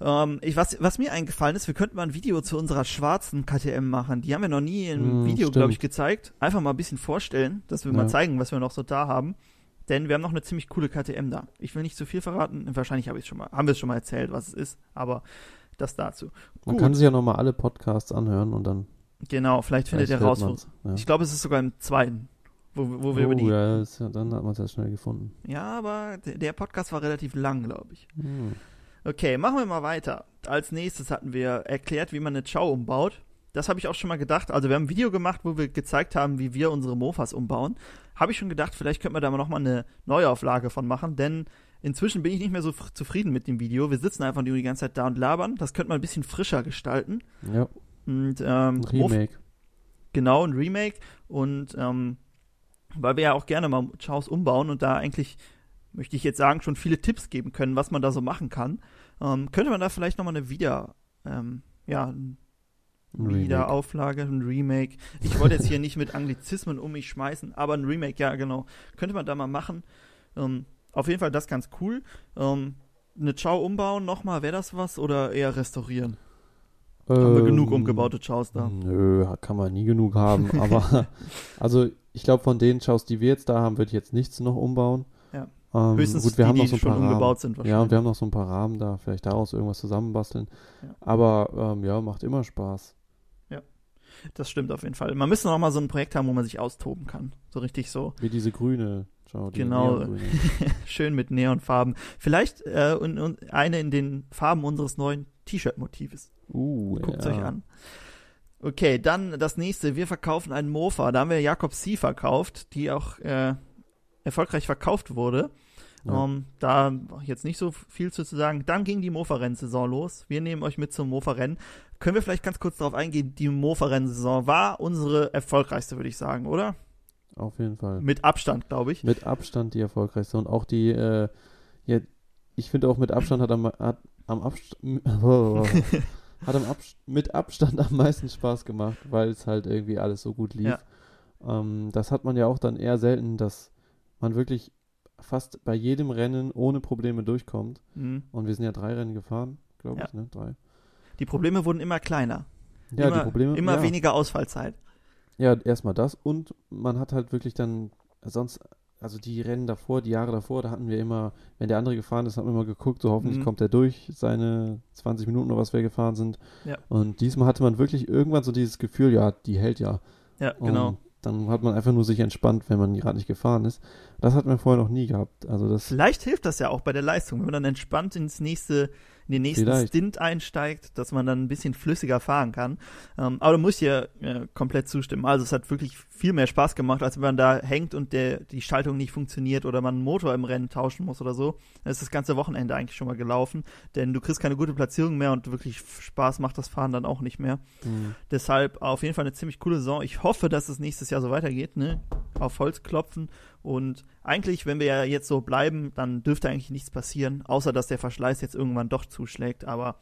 Ähm, ich, was, was mir eingefallen ist, wir könnten mal ein Video zu unserer schwarzen KTM machen. Die haben wir noch nie im Hm, Video, glaube ich, gezeigt. Einfach mal ein bisschen vorstellen, dass wir Ja. mal zeigen, was wir noch so da haben. Denn wir haben noch eine ziemlich coole KTM da. Ich will nicht zu viel verraten. Wahrscheinlich habe ich schon mal, haben wir es schon mal erzählt, was es ist, aber das dazu. Man Gut. kann sich ja nochmal alle Podcasts anhören und dann Genau, vielleicht findet ihr raus. Ja. Ich glaube, es ist sogar im zweiten, wo, wo wir oh, über die. Ja, ja, ist ja, dann hat man es ja schnell gefunden. aber der, der Podcast war relativ lang, glaube ich. Hm. Okay, machen wir mal weiter. Als nächstes hatten wir erklärt, wie man eine Chow umbaut. Das habe ich auch schon mal gedacht. Also wir haben ein Video gemacht, wo wir gezeigt haben, wie wir unsere Mofas umbauen. Habe ich schon gedacht, vielleicht könnten wir da mal nochmal eine Neuauflage von machen, denn inzwischen bin ich nicht mehr so zufrieden mit dem Video. Wir sitzen einfach nur die ganze Zeit da und labern. Das könnte man ein bisschen frischer gestalten. Ja, Und ähm, ein Mof- Remake. Genau, ein Remake. Und ähm, weil wir ja auch gerne mal Chows umbauen und da eigentlich, möchte ich jetzt sagen, schon viele Tipps geben können, was man da so machen kann, ähm, könnte man da vielleicht nochmal eine Wieder, ähm, ja. Wiederauflage, ein Remake. Ich wollte jetzt hier nicht mit Anglizismen um mich schmeißen, aber ein Remake, ja, genau. Könnte man da mal machen. Ähm, auf jeden Fall das ganz cool. Ähm, eine Chow umbauen nochmal, wäre das was? Oder eher restaurieren? Haben wir genug Ähm, umgebaute Chows da? Nö, kann man nie genug haben. <laughs> Aber also ich glaube, von den Chows, die wir jetzt da haben, würde ich jetzt nichts noch umbauen. Ja. Ähm, Höchstens gut, wir die, haben noch so ein schon paar Rahmen. umgebaut sind Ja, und wir haben noch so ein paar Rahmen da, vielleicht daraus irgendwas zusammenbasteln. Ja. Aber ähm, ja, macht immer Spaß. Das stimmt auf jeden Fall. Man müsste noch mal so ein Projekt haben, wo man sich austoben kann. So richtig so Wie diese grüne Chow. diese Genau. neongrüne. <laughs> schön mit Neonfarben. Vielleicht äh, und, und eine in den Farben unseres neuen T-Shirt-Motives. Uh, Guckt ja. euch an. Okay, dann das nächste. Wir verkaufen einen Mofa. Da haben wir Jakob C. verkauft, die auch äh, erfolgreich verkauft wurde. Ja. Ähm, da jetzt nicht so viel zu sagen. Dann ging die Mofa-Rennsaison los. Wir nehmen euch mit zum Mofa-Rennen. Können wir vielleicht ganz kurz darauf eingehen? Die Mofa-Rennsaison war unsere erfolgreichste, würde ich sagen, oder? Auf jeden Fall. Mit Abstand, glaube ich. Mit Abstand die erfolgreichste. Und auch die, äh, ja, ich finde auch mit Abstand hat am, hat am Abstand, <laughs> hat am Abst mit Abstand am meisten Spaß gemacht, weil es halt irgendwie alles so gut lief. Ja. Ähm, das hat man ja auch dann eher selten, dass man wirklich fast bei jedem Rennen ohne Probleme durchkommt. Mhm. Und wir sind ja drei Rennen gefahren, glaube Ja. ich, ne? Drei. Die Probleme wurden immer kleiner. Ja, immer, die Probleme. Immer ja. weniger Ausfallzeit. Ja, erstmal das und man hat halt wirklich dann sonst, also die Rennen davor, die Jahre davor, da hatten wir immer, wenn der andere gefahren ist, haben wir immer geguckt, so hoffentlich Mhm. kommt er durch seine 20 Minuten oder was wir gefahren sind. Ja. Und diesmal hatte man wirklich irgendwann so dieses Gefühl, ja, die hält ja. Ja, Und genau. Dann hat man einfach nur sich entspannt, wenn man gerade nicht gefahren ist. Das hatten wir vorher noch nie gehabt. Also das, Vielleicht hilft das ja auch bei der Leistung, wenn man dann entspannt ins nächste, in den nächsten Vielleicht. Stint einsteigt, dass man dann ein bisschen flüssiger fahren kann. Ähm, aber du musst hier äh, komplett zustimmen. Also es hat wirklich viel mehr Spaß gemacht, als wenn man da hängt und der, die Schaltung nicht funktioniert oder man einen Motor im Rennen tauschen muss oder so. Dann ist das ganze Wochenende eigentlich schon mal gelaufen, denn du kriegst keine gute Platzierung mehr und wirklich Spaß macht das Fahren dann auch nicht mehr. mh, Deshalb auf jeden Fall eine ziemlich coole Saison. Ich hoffe, dass es nächstes Jahr so weitergeht, ne? Auf Holz klopfen. Und eigentlich, wenn wir ja jetzt so bleiben, dann dürfte eigentlich nichts passieren, außer dass der Verschleiß jetzt irgendwann doch zuschlägt. Aber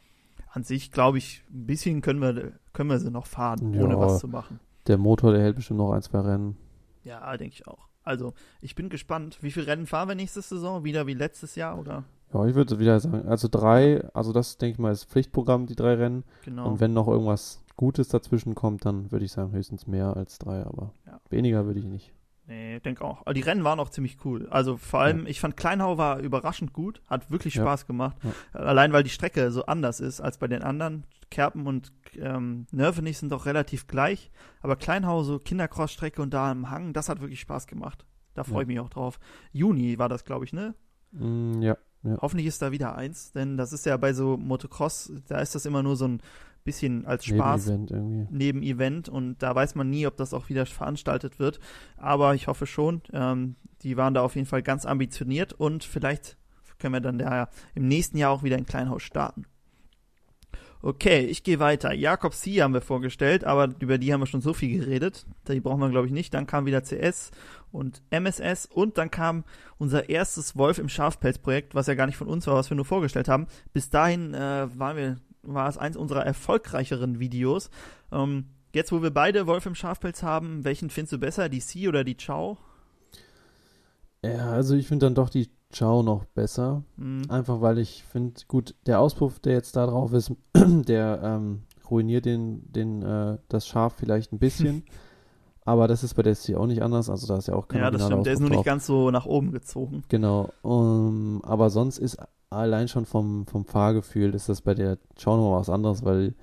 an sich, glaube ich, ein bisschen können wir, können wir sie noch fahren, Ja. ohne was zu machen. der Motor, der hält bestimmt noch ein, zwei Rennen. Ja, denke ich auch. Also, ich bin gespannt. Wie viele Rennen fahren wir nächste Saison? Wieder wie letztes Jahr, oder? Ja, ich würde wieder sagen, also drei, also das denke ich mal ist Pflichtprogramm, die drei Rennen. Genau. Und wenn noch irgendwas Gutes dazwischen kommt, dann würde ich sagen höchstens mehr als drei, aber Ja. weniger würde ich nicht. Nee, denke auch. Aber die Rennen waren auch ziemlich cool. Also vor allem, ich fand Kleinhau war überraschend gut, hat wirklich Ja. Spaß gemacht. Allein weil die Strecke so anders ist als bei den anderen. Kerpen und ähm, Nörvenich sind doch relativ gleich. Aber Kleinhau, so Kindercross-Strecke und da im Hang, das hat wirklich Spaß gemacht. Da freue Ja. ich mich auch drauf. Juni war das, glaube ich, ne? Mm, ja, ja. Hoffentlich ist da wieder eins, denn das ist ja bei so Motocross, da ist das immer nur so ein bisschen als Spaß. Nebenevent irgendwie. Nebenevent und da weiß man nie, ob das auch wieder veranstaltet wird. Aber ich hoffe schon. Ähm, die waren da auf jeden Fall ganz ambitioniert und vielleicht können wir dann da im nächsten Jahr auch wieder ein Kleinhaus starten. Okay, ich gehe weiter. Jakob C. haben wir vorgestellt, aber über die haben wir schon so viel geredet. Die brauchen wir, glaube ich, nicht. Dann kam wieder CS und MSS und dann kam unser erstes Wolf im Schafpelz-Projekt, was ja gar nicht von uns war, was wir nur vorgestellt haben. Bis dahin äh, waren wir, war es eins unserer erfolgreicheren Videos. Ähm, jetzt, wo wir beide Wolf im Schafpelz haben, welchen findest du besser, die C oder die Chow? Ja, also ich finde dann doch die Chow noch besser. Hm, Einfach weil ich finde, gut, der Auspuff, der jetzt da drauf ist, <clears throat> der ähm, ruiniert den, den, äh, das Schaf vielleicht ein bisschen. <laughs> aber das ist bei der SC auch nicht anders. Also da ist ja auch kein ja, das stimmt. Der ist nur nicht ganz so nach oben gezogen. Genau. Um, aber sonst ist allein schon vom, vom Fahrgefühl ist das bei der Chow nochmal was anderes, weil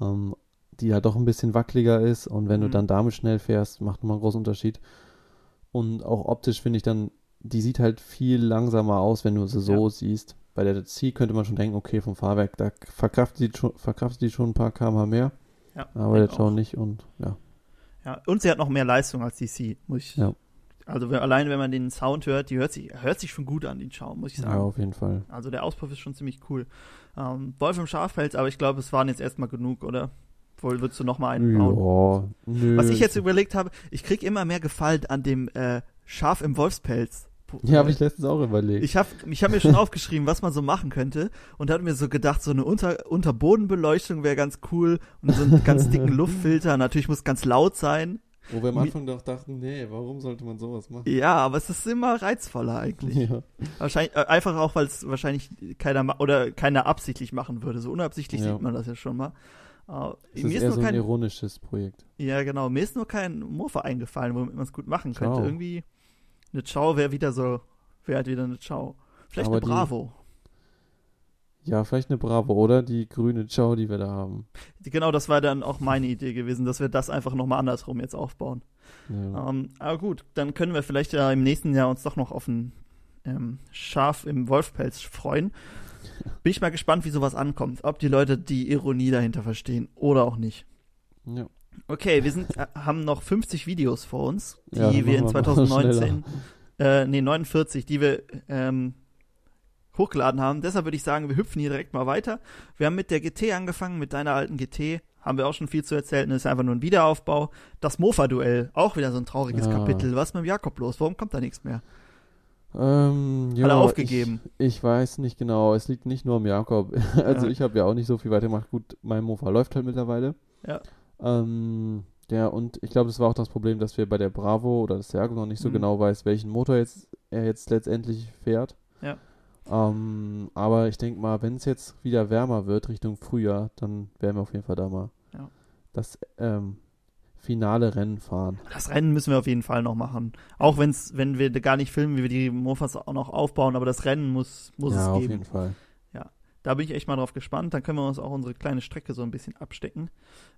ähm, die halt doch ein bisschen wackeliger ist und wenn du Mhm. dann damit schnell fährst, macht nochmal einen großen Unterschied. Und auch optisch finde ich dann, die sieht halt viel langsamer aus, wenn du sie so siehst. Bei der C könnte man schon denken, okay, vom Fahrwerk, da verkraftet die schon, verkraftet die schon ein paar kmh mehr, Ja, aber der Chow nicht und ja. Ja, und sie hat noch mehr Leistung als die C, muss ich. Ja. Also wer- allein wenn man den Sound hört, die hört sich, hört sich schon gut an, die Chow, muss ich Ja, sagen. auf jeden Fall. Also der Auspuff ist schon ziemlich cool. Ähm, Wolf im Schafpelz, aber ich glaube, es waren jetzt erstmal genug, oder? Wohl würdest du noch mal einen bauen? Ja, nö. Was ich jetzt überlegt habe, ich krieg immer mehr Gefallen an dem äh, Schaf im Wolfspelz. Ja, habe ich letztens auch überlegt. Ich habe ich hab mir schon aufgeschrieben, was man so machen könnte und hatte mir so gedacht, so eine Unter Unterbodenbeleuchtung wäre ganz cool und so einen ganz dicken <laughs> Luftfilter. Natürlich muss ganz laut sein. Wo wir am Anfang doch dachten, nee, warum sollte man sowas machen? Ja, aber es ist immer reizvoller eigentlich. Ja. Wahrscheinlich, äh, einfach auch, weil es wahrscheinlich keiner oder keiner absichtlich machen würde. So unabsichtlich Ja. sieht man das ja schon mal. Das mir ist ist eher nur so ein kein, ironisches Projekt. ja genau, mir ist nur kein Mofa eingefallen, womit man es gut machen könnte. Ciao. Irgendwie eine Ciao wäre wieder so, wäre halt wieder eine Ciao. Vielleicht Aber eine Bravo. Ja, vielleicht eine Bravo, oder? Die grüne Chow, die wir da haben. Genau, das war dann auch meine Idee gewesen, dass wir das einfach nochmal andersrum jetzt aufbauen. Ja. Ähm, aber gut, dann können wir vielleicht ja im nächsten Jahr uns doch noch auf ein ähm, Schaf im Wolfpelz freuen. Bin ich mal gespannt, wie sowas ankommt. Ob die Leute die Ironie dahinter verstehen oder auch nicht. ja. Okay, wir sind, äh, haben noch 50 Videos vor uns, die Ja, wir in machen wir mal 2019, äh, nee, 49, die wir ähm, hochgeladen haben. Deshalb würde ich sagen, wir hüpfen hier direkt mal weiter. Wir haben mit der GT angefangen, mit deiner alten GT, haben wir auch schon viel zu erzählen, ist einfach nur ein Wiederaufbau. Das Mofa-Duell, auch wieder so ein trauriges Ja. Kapitel. Was ist mit dem Jakob los? Warum kommt da nichts mehr? Ähm, ja, Hat er aufgegeben? Ich, ich weiß nicht genau. Es liegt nicht nur am Jakob. <laughs> Also Ja. ich habe ja auch nicht so viel weitergemacht. Gut, mein Mofa läuft halt mittlerweile. Ja. Ähm, ja, und ich glaube, das war auch das Problem, dass wir bei der Bravo oder das Jaguar noch nicht so Mhm. genau weiß, welchen Motor jetzt er jetzt letztendlich fährt. Ja. Ähm, aber ich denke mal, wenn es jetzt wieder wärmer wird Richtung Frühjahr, dann werden wir auf jeden Fall da mal Ja. das ähm, finale Rennen fahren. Das Rennen müssen wir auf jeden Fall noch machen. Auch wenn's, wenn wir gar nicht filmen, wie wir die Mofas auch noch aufbauen, aber das Rennen muss, muss ja, es auf geben. jeden Fall. Da bin ich echt mal drauf gespannt. Dann können wir uns auch unsere kleine Strecke so ein bisschen abstecken.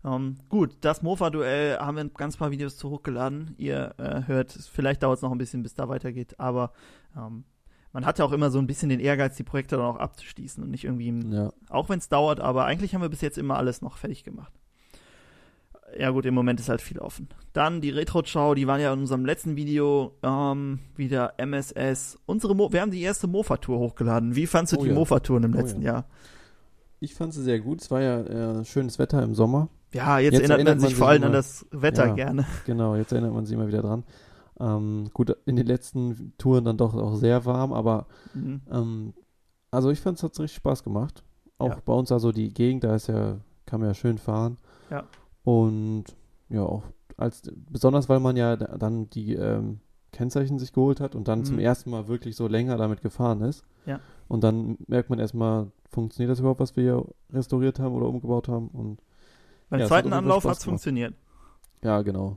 Ähm, gut, das Mofa-Duell haben wir ein ganz paar Videos zu hochgeladen. Ihr äh, hört, vielleicht dauert es noch ein bisschen, bis da weitergeht, aber ähm, man hat ja auch immer so ein bisschen den Ehrgeiz, die Projekte dann auch abzuschließen und nicht irgendwie, im, Ja. auch wenn es dauert, aber eigentlich haben wir bis jetzt immer alles noch fertig gemacht. Ja gut, im Moment ist halt viel offen. Dann die Retro-Schau, die waren ja in unserem letzten Video ähm, wieder MSS. Unsere Mo wir haben die erste Mofa-Tour hochgeladen. Wie fandst du Oh die ja. Mofa-Touren im Oh letzten ja. Jahr? Ich fand sie sehr gut. Es war ja äh, schönes Wetter im Sommer. Ja, jetzt, Jetzt erinnert, erinnert man sich vor allem an das Wetter gerne. Genau, jetzt erinnert man sich immer wieder dran. Ähm, gut, in den letzten Touren dann doch auch sehr warm, aber Mhm. ähm, also ich fand es hat richtig Spaß gemacht. Auch Ja. bei uns also die Gegend, da ist ja, kann man ja schön fahren. Ja. Und ja, auch als besonders weil man ja da- dann die ähm, Kennzeichen sich geholt hat und dann zum Mhm. ersten Mal wirklich so länger damit gefahren ist. Ja. Und dann merkt man erstmal, funktioniert das überhaupt, was wir hier restauriert haben oder umgebaut haben? Und Beim Ja, hat zweiten Fall Anlauf hat es funktioniert. ja, genau.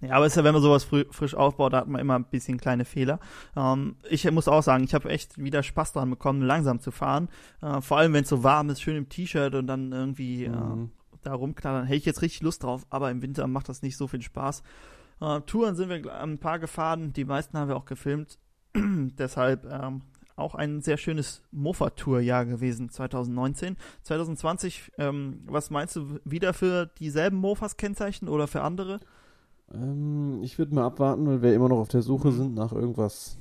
Ja, aber es ist ja, wenn man sowas frü frisch aufbaut, da hat man immer ein bisschen kleine Fehler. Ähm, ich muss auch sagen, ich habe echt wieder Spaß daran bekommen, langsam zu fahren. Äh, vor allem, wenn es so warm ist, schön im T-Shirt und dann irgendwie äh, Mhm. da rumknattern, hätte ich jetzt richtig Lust drauf, aber im Winter macht das nicht so viel Spaß. Äh, Touren sind wir ein paar gefahren, die meisten haben wir auch gefilmt. <clears throat> Deshalb ähm, auch ein sehr schönes Mofa-Tour-Jahr gewesen, 2019. 2020, ähm, was meinst du, wieder für dieselben Mofas kennzeichen oder für andere? Ähm, ich würde mal abwarten, weil wir immer noch auf der Suche Mhm. sind nach irgendwas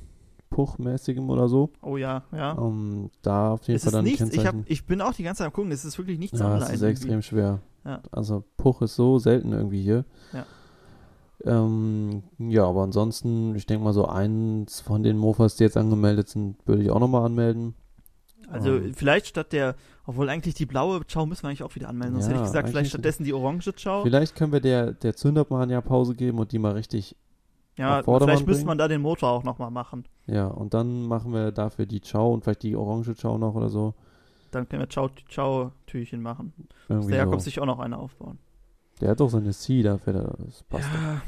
Puchmäßigem oder so. Oh ja, ja. Um, da auf jeden es Fall dann nichts, ich, hab, ich bin auch die ganze Zeit am gucken, es ist wirklich nichts ja, online. es ist irgendwie. extrem schwer. Ja. Also Puch ist so selten irgendwie hier. Ja. Ähm, ja, aber ansonsten, ich denke mal so eins von den Mofas, die jetzt angemeldet sind, würde ich auch nochmal anmelden. Also Ähm. vielleicht statt der, obwohl eigentlich die blaue Chow müssen wir eigentlich auch wieder anmelden, sonst Ja, hätte ich gesagt, vielleicht stattdessen die orange Chow. Vielleicht können wir der, der Zünderbahn ja Pause geben und die mal richtig, Ja, vielleicht müsste man da den Motor auch nochmal machen. ja, und dann machen wir dafür die Chow und vielleicht die orange Chow noch oder so. Dann können wir Türchen machen. Muss Irgendwie der Jakob so. sich auch noch eine aufbauen. Der hat doch seine C dafür, das passt doch. ja.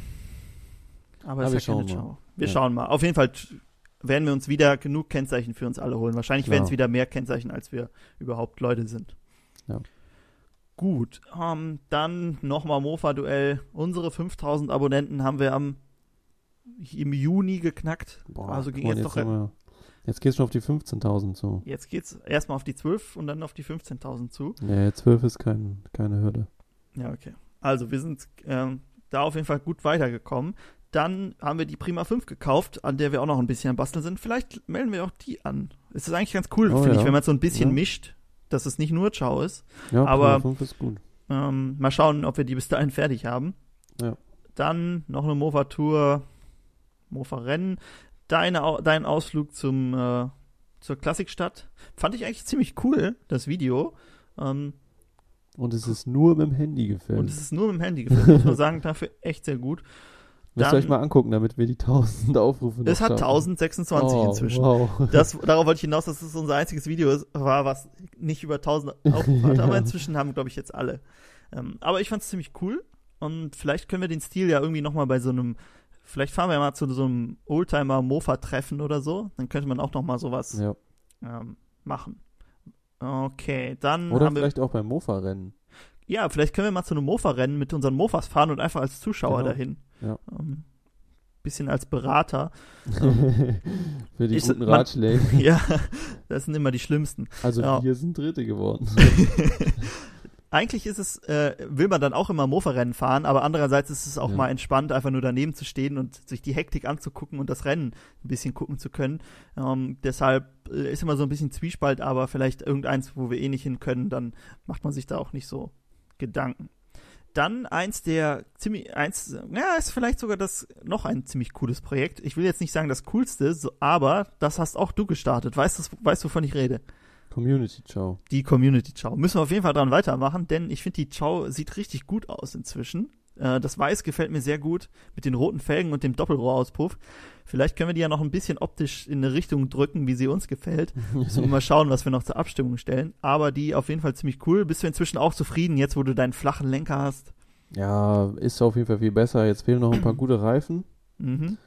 Aber Ja, es ist wir ja keine schauen mal. Chow. Wir Ja. schauen mal. Auf jeden Fall werden wir uns wieder genug Kennzeichen für uns alle holen. Wahrscheinlich werden es wieder mehr Kennzeichen, als wir überhaupt Leute sind. Ja. Gut, ähm, dann nochmal Mofa-Duell. Unsere 5000 Abonnenten haben wir am im Juni geknackt. Boah, also ging jetzt jetzt, doch wir, jetzt geht's schon auf die 15.000 zu. Jetzt geht's erstmal auf die 12 und dann auf die 15.000 zu. Nee, 12 ist kein, keine Hürde. Ja, okay. Also wir sind ähm, da auf jeden Fall gut weitergekommen. Dann haben wir die Prima 5 gekauft, an der wir auch noch ein bisschen am Basteln sind. Vielleicht melden wir auch die an. Es ist eigentlich ganz cool, Oh, finde ja. ich, wenn man so ein bisschen Ja. mischt, dass es nicht nur Ciao ist. Ja, Aber- Prima 5 ist gut. Ähm, mal schauen, ob wir die bis dahin fertig haben. Ja. Dann noch eine Mofa-Tour, Mofa-Rennen. Deine, dein Ausflug zum, äh, zur Klassikstadt. Fand ich eigentlich ziemlich cool, das Video. Ähm, Und es ist nur mit dem Handy gefilmt. und es ist nur mit dem Handy gefilmt, muss man sagen, <laughs> dafür echt sehr gut. Müsst ihr euch mal angucken, damit wir die 1000 Aufrufe noch Es hat schaffen. 1026 oh, inzwischen. Wow. Das, darauf wollte ich hinaus, dass es unser einziges Video war, was nicht über 1000 <laughs> Aufrufe hat. Aber Ja. inzwischen haben, glaube ich, jetzt alle. Ähm, aber ich fand es ziemlich cool. Und vielleicht können wir den Stil ja irgendwie nochmal bei so einem, vielleicht fahren wir ja mal zu so einem Oldtimer-Mofa-Treffen oder so. Dann könnte man auch nochmal sowas Ja. ähm, machen. Okay, dann Oder haben wir, vielleicht auch beim Mofa-Rennen. ja, vielleicht können wir mal zu einem Mofa-Rennen mit unseren Mofas fahren und einfach als Zuschauer Genau. dahin. Ja. Ähm, bisschen als Berater. <laughs> Für die Ich- guten man- Ratschläge. <laughs> ja, das sind immer die schlimmsten. Also Ja. wir sind Dritte geworden. <laughs> Eigentlich ist es, äh, will man dann auch immer Mofa-Rennen fahren, aber andererseits ist es auch Ja. mal entspannt, einfach nur daneben zu stehen und sich die Hektik anzugucken und das Rennen ein bisschen gucken zu können. Ähm, deshalb äh, ist immer so ein bisschen Zwiespalt, aber vielleicht irgendeins, wo wir eh nicht hin können, dann macht man sich da auch nicht so Gedanken. Dann eins der ziemlich, eins, ja, ist vielleicht sogar das, noch ein ziemlich cooles Projekt. Ich will jetzt nicht sagen das coolste, so, aber das hast auch du gestartet. Weißt du, weißt, wovon ich rede? Community Ciao. Die Community Ciao. Müssen wir auf jeden Fall dran weitermachen, denn ich finde, die Ciao sieht richtig gut aus inzwischen. Äh, das Weiß gefällt mir sehr gut mit den roten Felgen und dem Doppelrohrauspuff. Vielleicht können wir die ja noch ein bisschen optisch in eine Richtung drücken, wie sie uns gefällt. <laughs> Müssen wir mal schauen, was wir noch zur Abstimmung stellen. Aber die auf jeden Fall ziemlich cool. Bist du inzwischen auch zufrieden, jetzt wo du deinen flachen Lenker hast? Ja, ist auf jeden Fall viel besser. Jetzt fehlen noch ein paar <clears throat> gute Reifen. Mhm.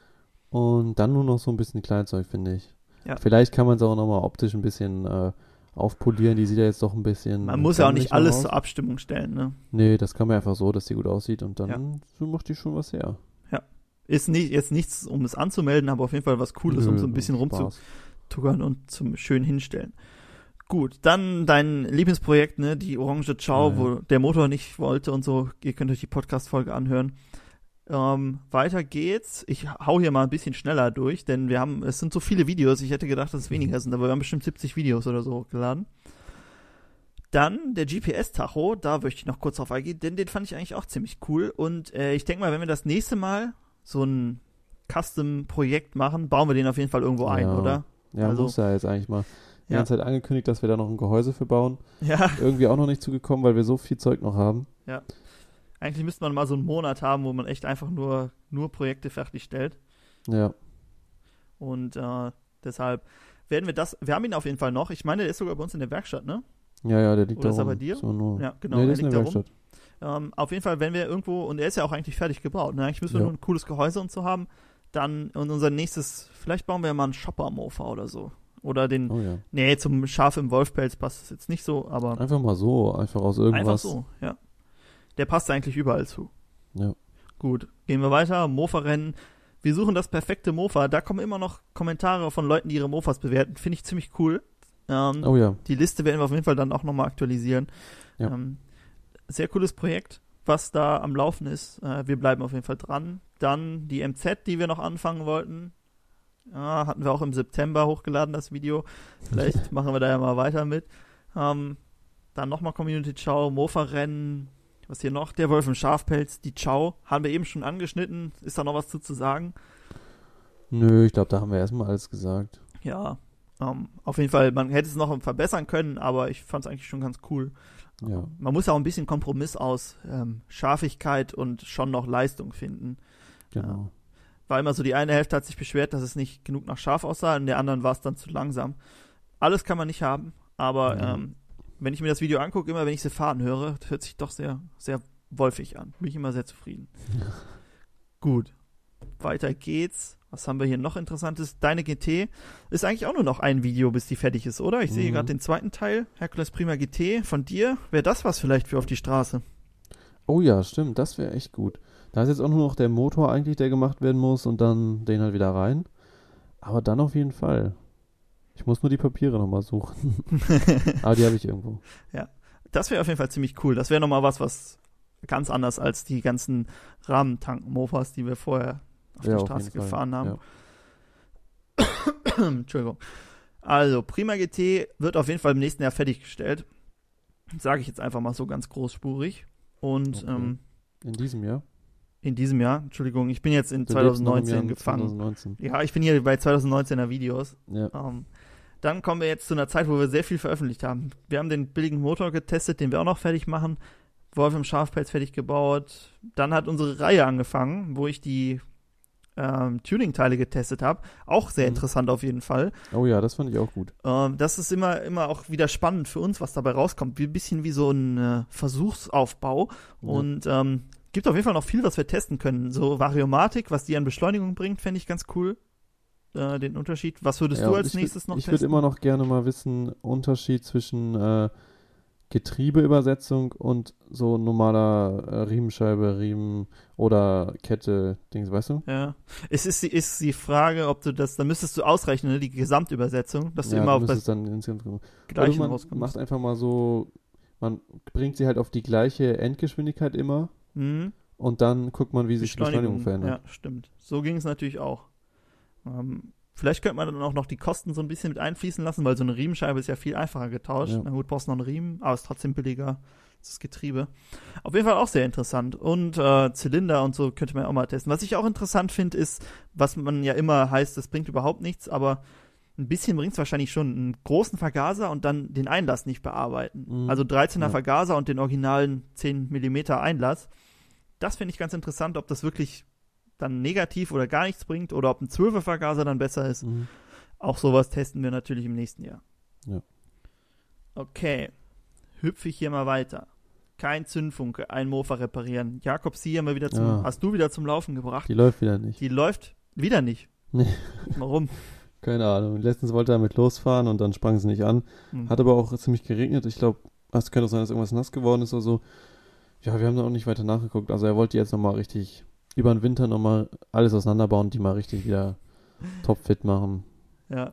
Und dann nur noch so ein bisschen Kleinzeug, finde ich. Ja. Vielleicht kann man es auch nochmal optisch ein bisschen äh, aufpolieren. Die sieht ja jetzt doch ein bisschen. Man muss ja auch nicht alles aus. zur Abstimmung stellen, ne? Nee, das kann man einfach so, dass die gut aussieht und dann Ja. so macht die schon was her. Ist nicht, jetzt nichts, um es anzumelden, aber auf jeden Fall was Cooles, um Nö, so ein bisschen rumzutuckern und zum schön hinstellen. Gut, dann dein Lieblingsprojekt, ne, die Orange Ciao, Ja, ja. wo der Motor nicht wollte und so. Ihr könnt euch die Podcast-Folge anhören. Ähm, weiter geht's. Ich hau hier mal ein bisschen schneller durch, denn wir haben, es sind so viele Videos. Ich hätte gedacht, dass es weniger sind, aber wir haben bestimmt 70 Videos oder so hochgeladen. Dann der GPS-Tacho, da möchte ich noch kurz drauf eingehen, denn den fand ich eigentlich auch ziemlich cool. Und äh, ich denke mal, wenn wir das nächste Mal so ein Custom-Projekt machen, bauen wir den auf jeden Fall irgendwo ein, Ja. oder? Ja, Also- muss ja jetzt eigentlich mal. Die Ja. ganze Zeit angekündigt, dass wir da noch ein Gehäuse für bauen. Ja, Irgendwie auch noch nicht zugekommen, weil wir so viel Zeug noch haben. Eigentlich müsste man mal so einen Monat haben, wo man echt einfach nur, nur Projekte fertigstellt. Ja. Und äh, deshalb werden wir das, wir haben ihn auf jeden Fall noch. Ich meine, der ist sogar bei uns in der Werkstatt, ne? Ja, ja, der liegt Oder da ist er rum. bei dir? So. Ja, genau. Nee, er der in liegt der da rum. Werkstatt. Ähm, auf jeden Fall, wenn wir irgendwo, und er ist ja auch eigentlich fertig gebaut, ne? Eigentlich müssen wir Ja. nur ein cooles Gehäuse und so haben. Dann und unser nächstes, vielleicht bauen wir ja mal einen Shopper-Mofa oder so. Oder den, Oh ja. nee, zum Schaf im Wolfpelz passt es jetzt nicht so, aber Einfach mal so, einfach aus einfach irgendwas. so, ja. Der passt eigentlich überall zu. Ja. Gut, gehen wir weiter. Mofa-Rennen. Wir suchen das perfekte Mofa. Da kommen immer noch Kommentare von Leuten, die ihre Mofas bewerten. Finde ich ziemlich cool. Ähm, Oh ja. Die Liste werden wir auf jeden Fall dann auch nochmal aktualisieren. Ja. Ähm, sehr cooles Projekt, was da am Laufen ist. Äh, wir bleiben auf jeden Fall dran. Dann die MZ, die wir noch anfangen wollten. Ja, hatten wir auch im September hochgeladen, das Video. Vielleicht <laughs> machen wir da ja mal weiter mit. Ähm, dann nochmal Community Ciao, Mofa-Rennen. Was hier noch? Der Wolf im Schafpelz, die Ciao. Haben wir eben schon angeschnitten. Ist da noch was zu, zu sagen? Nö, ich glaube, da haben wir erstmal alles gesagt. Ja, ähm, auf jeden Fall, man hätte es noch verbessern können, aber ich fand es eigentlich schon ganz cool. Ja. Man muss ja auch ein bisschen Kompromiss aus ähm, Scharfigkeit und schon noch Leistung finden. Genau. War immer so, die eine Hälfte hat sich beschwert, dass es nicht genug nach scharf aussah, und der anderen war es dann zu langsam. Alles kann man nicht haben, aber Ja. ähm, wenn ich mir das Video angucke, immer wenn ich sie fahren höre, hört sich doch sehr, sehr wolfig an. Bin ich immer sehr zufrieden. <laughs> Gut. Weiter geht's. Was haben wir hier noch Interessantes? Deine GT ist eigentlich auch nur noch ein Video, bis die fertig ist, oder? Ich sehe Mhm. gerade den zweiten Teil. Hercules Prima GT von dir. Wäre das was vielleicht für auf die Straße? Oh ja, stimmt, das wäre echt gut. Da ist jetzt auch nur noch der Motor eigentlich, der gemacht werden muss und dann den halt wieder rein. Aber dann auf jeden Fall. Ich muss nur die Papiere nochmal suchen. Aber <laughs> die habe ich irgendwo. Das wäre auf jeden Fall ziemlich cool. Das wäre nochmal was, was ganz anders als die ganzen Rahmentank-Mofas, die wir vorher auf Ja, der auf Straße Fall, gefahren haben. ja. <coughs> Entschuldigung. Also, Prima GT wird auf jeden Fall im nächsten Jahr fertiggestellt. Sage ich jetzt einfach mal so ganz großspurig. Und Okay. ähm, In diesem Jahr. in diesem Jahr, Entschuldigung, ich bin jetzt in Du lebst noch im 2019 Jahr gefangen. 2019. Ja, ich bin hier bei 2019er Videos. Ja. Ähm, dann kommen wir jetzt zu einer Zeit, wo wir sehr viel veröffentlicht haben. Wir haben den billigen Motor getestet, den wir auch noch fertig machen. Wolf im Schafpelz fertig gebaut. Dann hat unsere Reihe angefangen, wo ich die ähm, Tuning-Teile getestet habe. Auch sehr Mhm. interessant auf jeden Fall. Oh ja, das fand ich auch gut. Ähm, das ist immer, immer auch wieder spannend für uns, was dabei rauskommt. Wie ein bisschen wie so ein äh, Versuchsaufbau. Ja. Und ähm, gibt auf jeden Fall noch viel, was wir testen können. So Variomatik, was die an Beschleunigung bringt, fände ich ganz cool. Äh, den Unterschied. Was würdest Ja, du als ich nächstes noch Ich würde testen? immer noch gerne mal wissen, Unterschied zwischen äh, Getriebeübersetzung und so normaler äh, Riemenscheibe, Riemen oder Kette, Dings, weißt du? Ja. Es ist, die- ist die Frage, ob du das, dann müsstest du ausrechnen, ne, die Gesamtübersetzung, dass du ja, immer du auf das dann insgesamt gucken. Gleiche Oder man rauskommst. macht einfach mal so, man bringt sie halt auf die gleiche Endgeschwindigkeit immer Mhm. und dann guckt man, wie sich die Beschleunigung verändert. Ja, stimmt. So ging es natürlich auch. Ähm, vielleicht könnte man dann auch noch die Kosten so ein bisschen mit einfließen lassen, weil so eine Riemenscheibe ist ja viel einfacher getauscht. Ja. Na gut, brauchst noch einen Riemen, aber ist trotzdem billiger. das Getriebe. Auf jeden Fall auch sehr interessant. Und äh, Zylinder und so könnte man auch mal testen. Was ich auch interessant finde, ist, was man ja immer heißt, das bringt überhaupt nichts, aber ein bisschen bringt es wahrscheinlich schon, einen großen Vergaser und dann den Einlass nicht bearbeiten. Mhm. Also 13er Ja. Vergaser und den originalen 10 mm Einlass. Das finde ich ganz interessant, ob das wirklich dann negativ oder gar nichts bringt oder ob ein 12er Vergaser dann besser ist. Mhm. Auch sowas testen wir natürlich im nächsten Jahr. Ja. Okay, hüpfe ich hier mal weiter. Kein Zündfunke, ein Mofa reparieren. Jakob, sie haben wir wieder zum, Ja. hast du wieder zum Laufen gebracht. Die läuft wieder nicht. Die läuft wieder nicht. Nee. Warum? <laughs> Keine Ahnung. Letztens wollte er damit losfahren und dann sprang sie nicht an. Hm. Hat aber auch ziemlich geregnet. Ich glaube, es könnte auch sein, dass irgendwas nass geworden ist oder so. Ja, wir haben da auch nicht weiter nachgeguckt. Also er wollte jetzt nochmal richtig über den Winter nochmal alles auseinanderbauen, die mal richtig wieder topfit machen. Ja.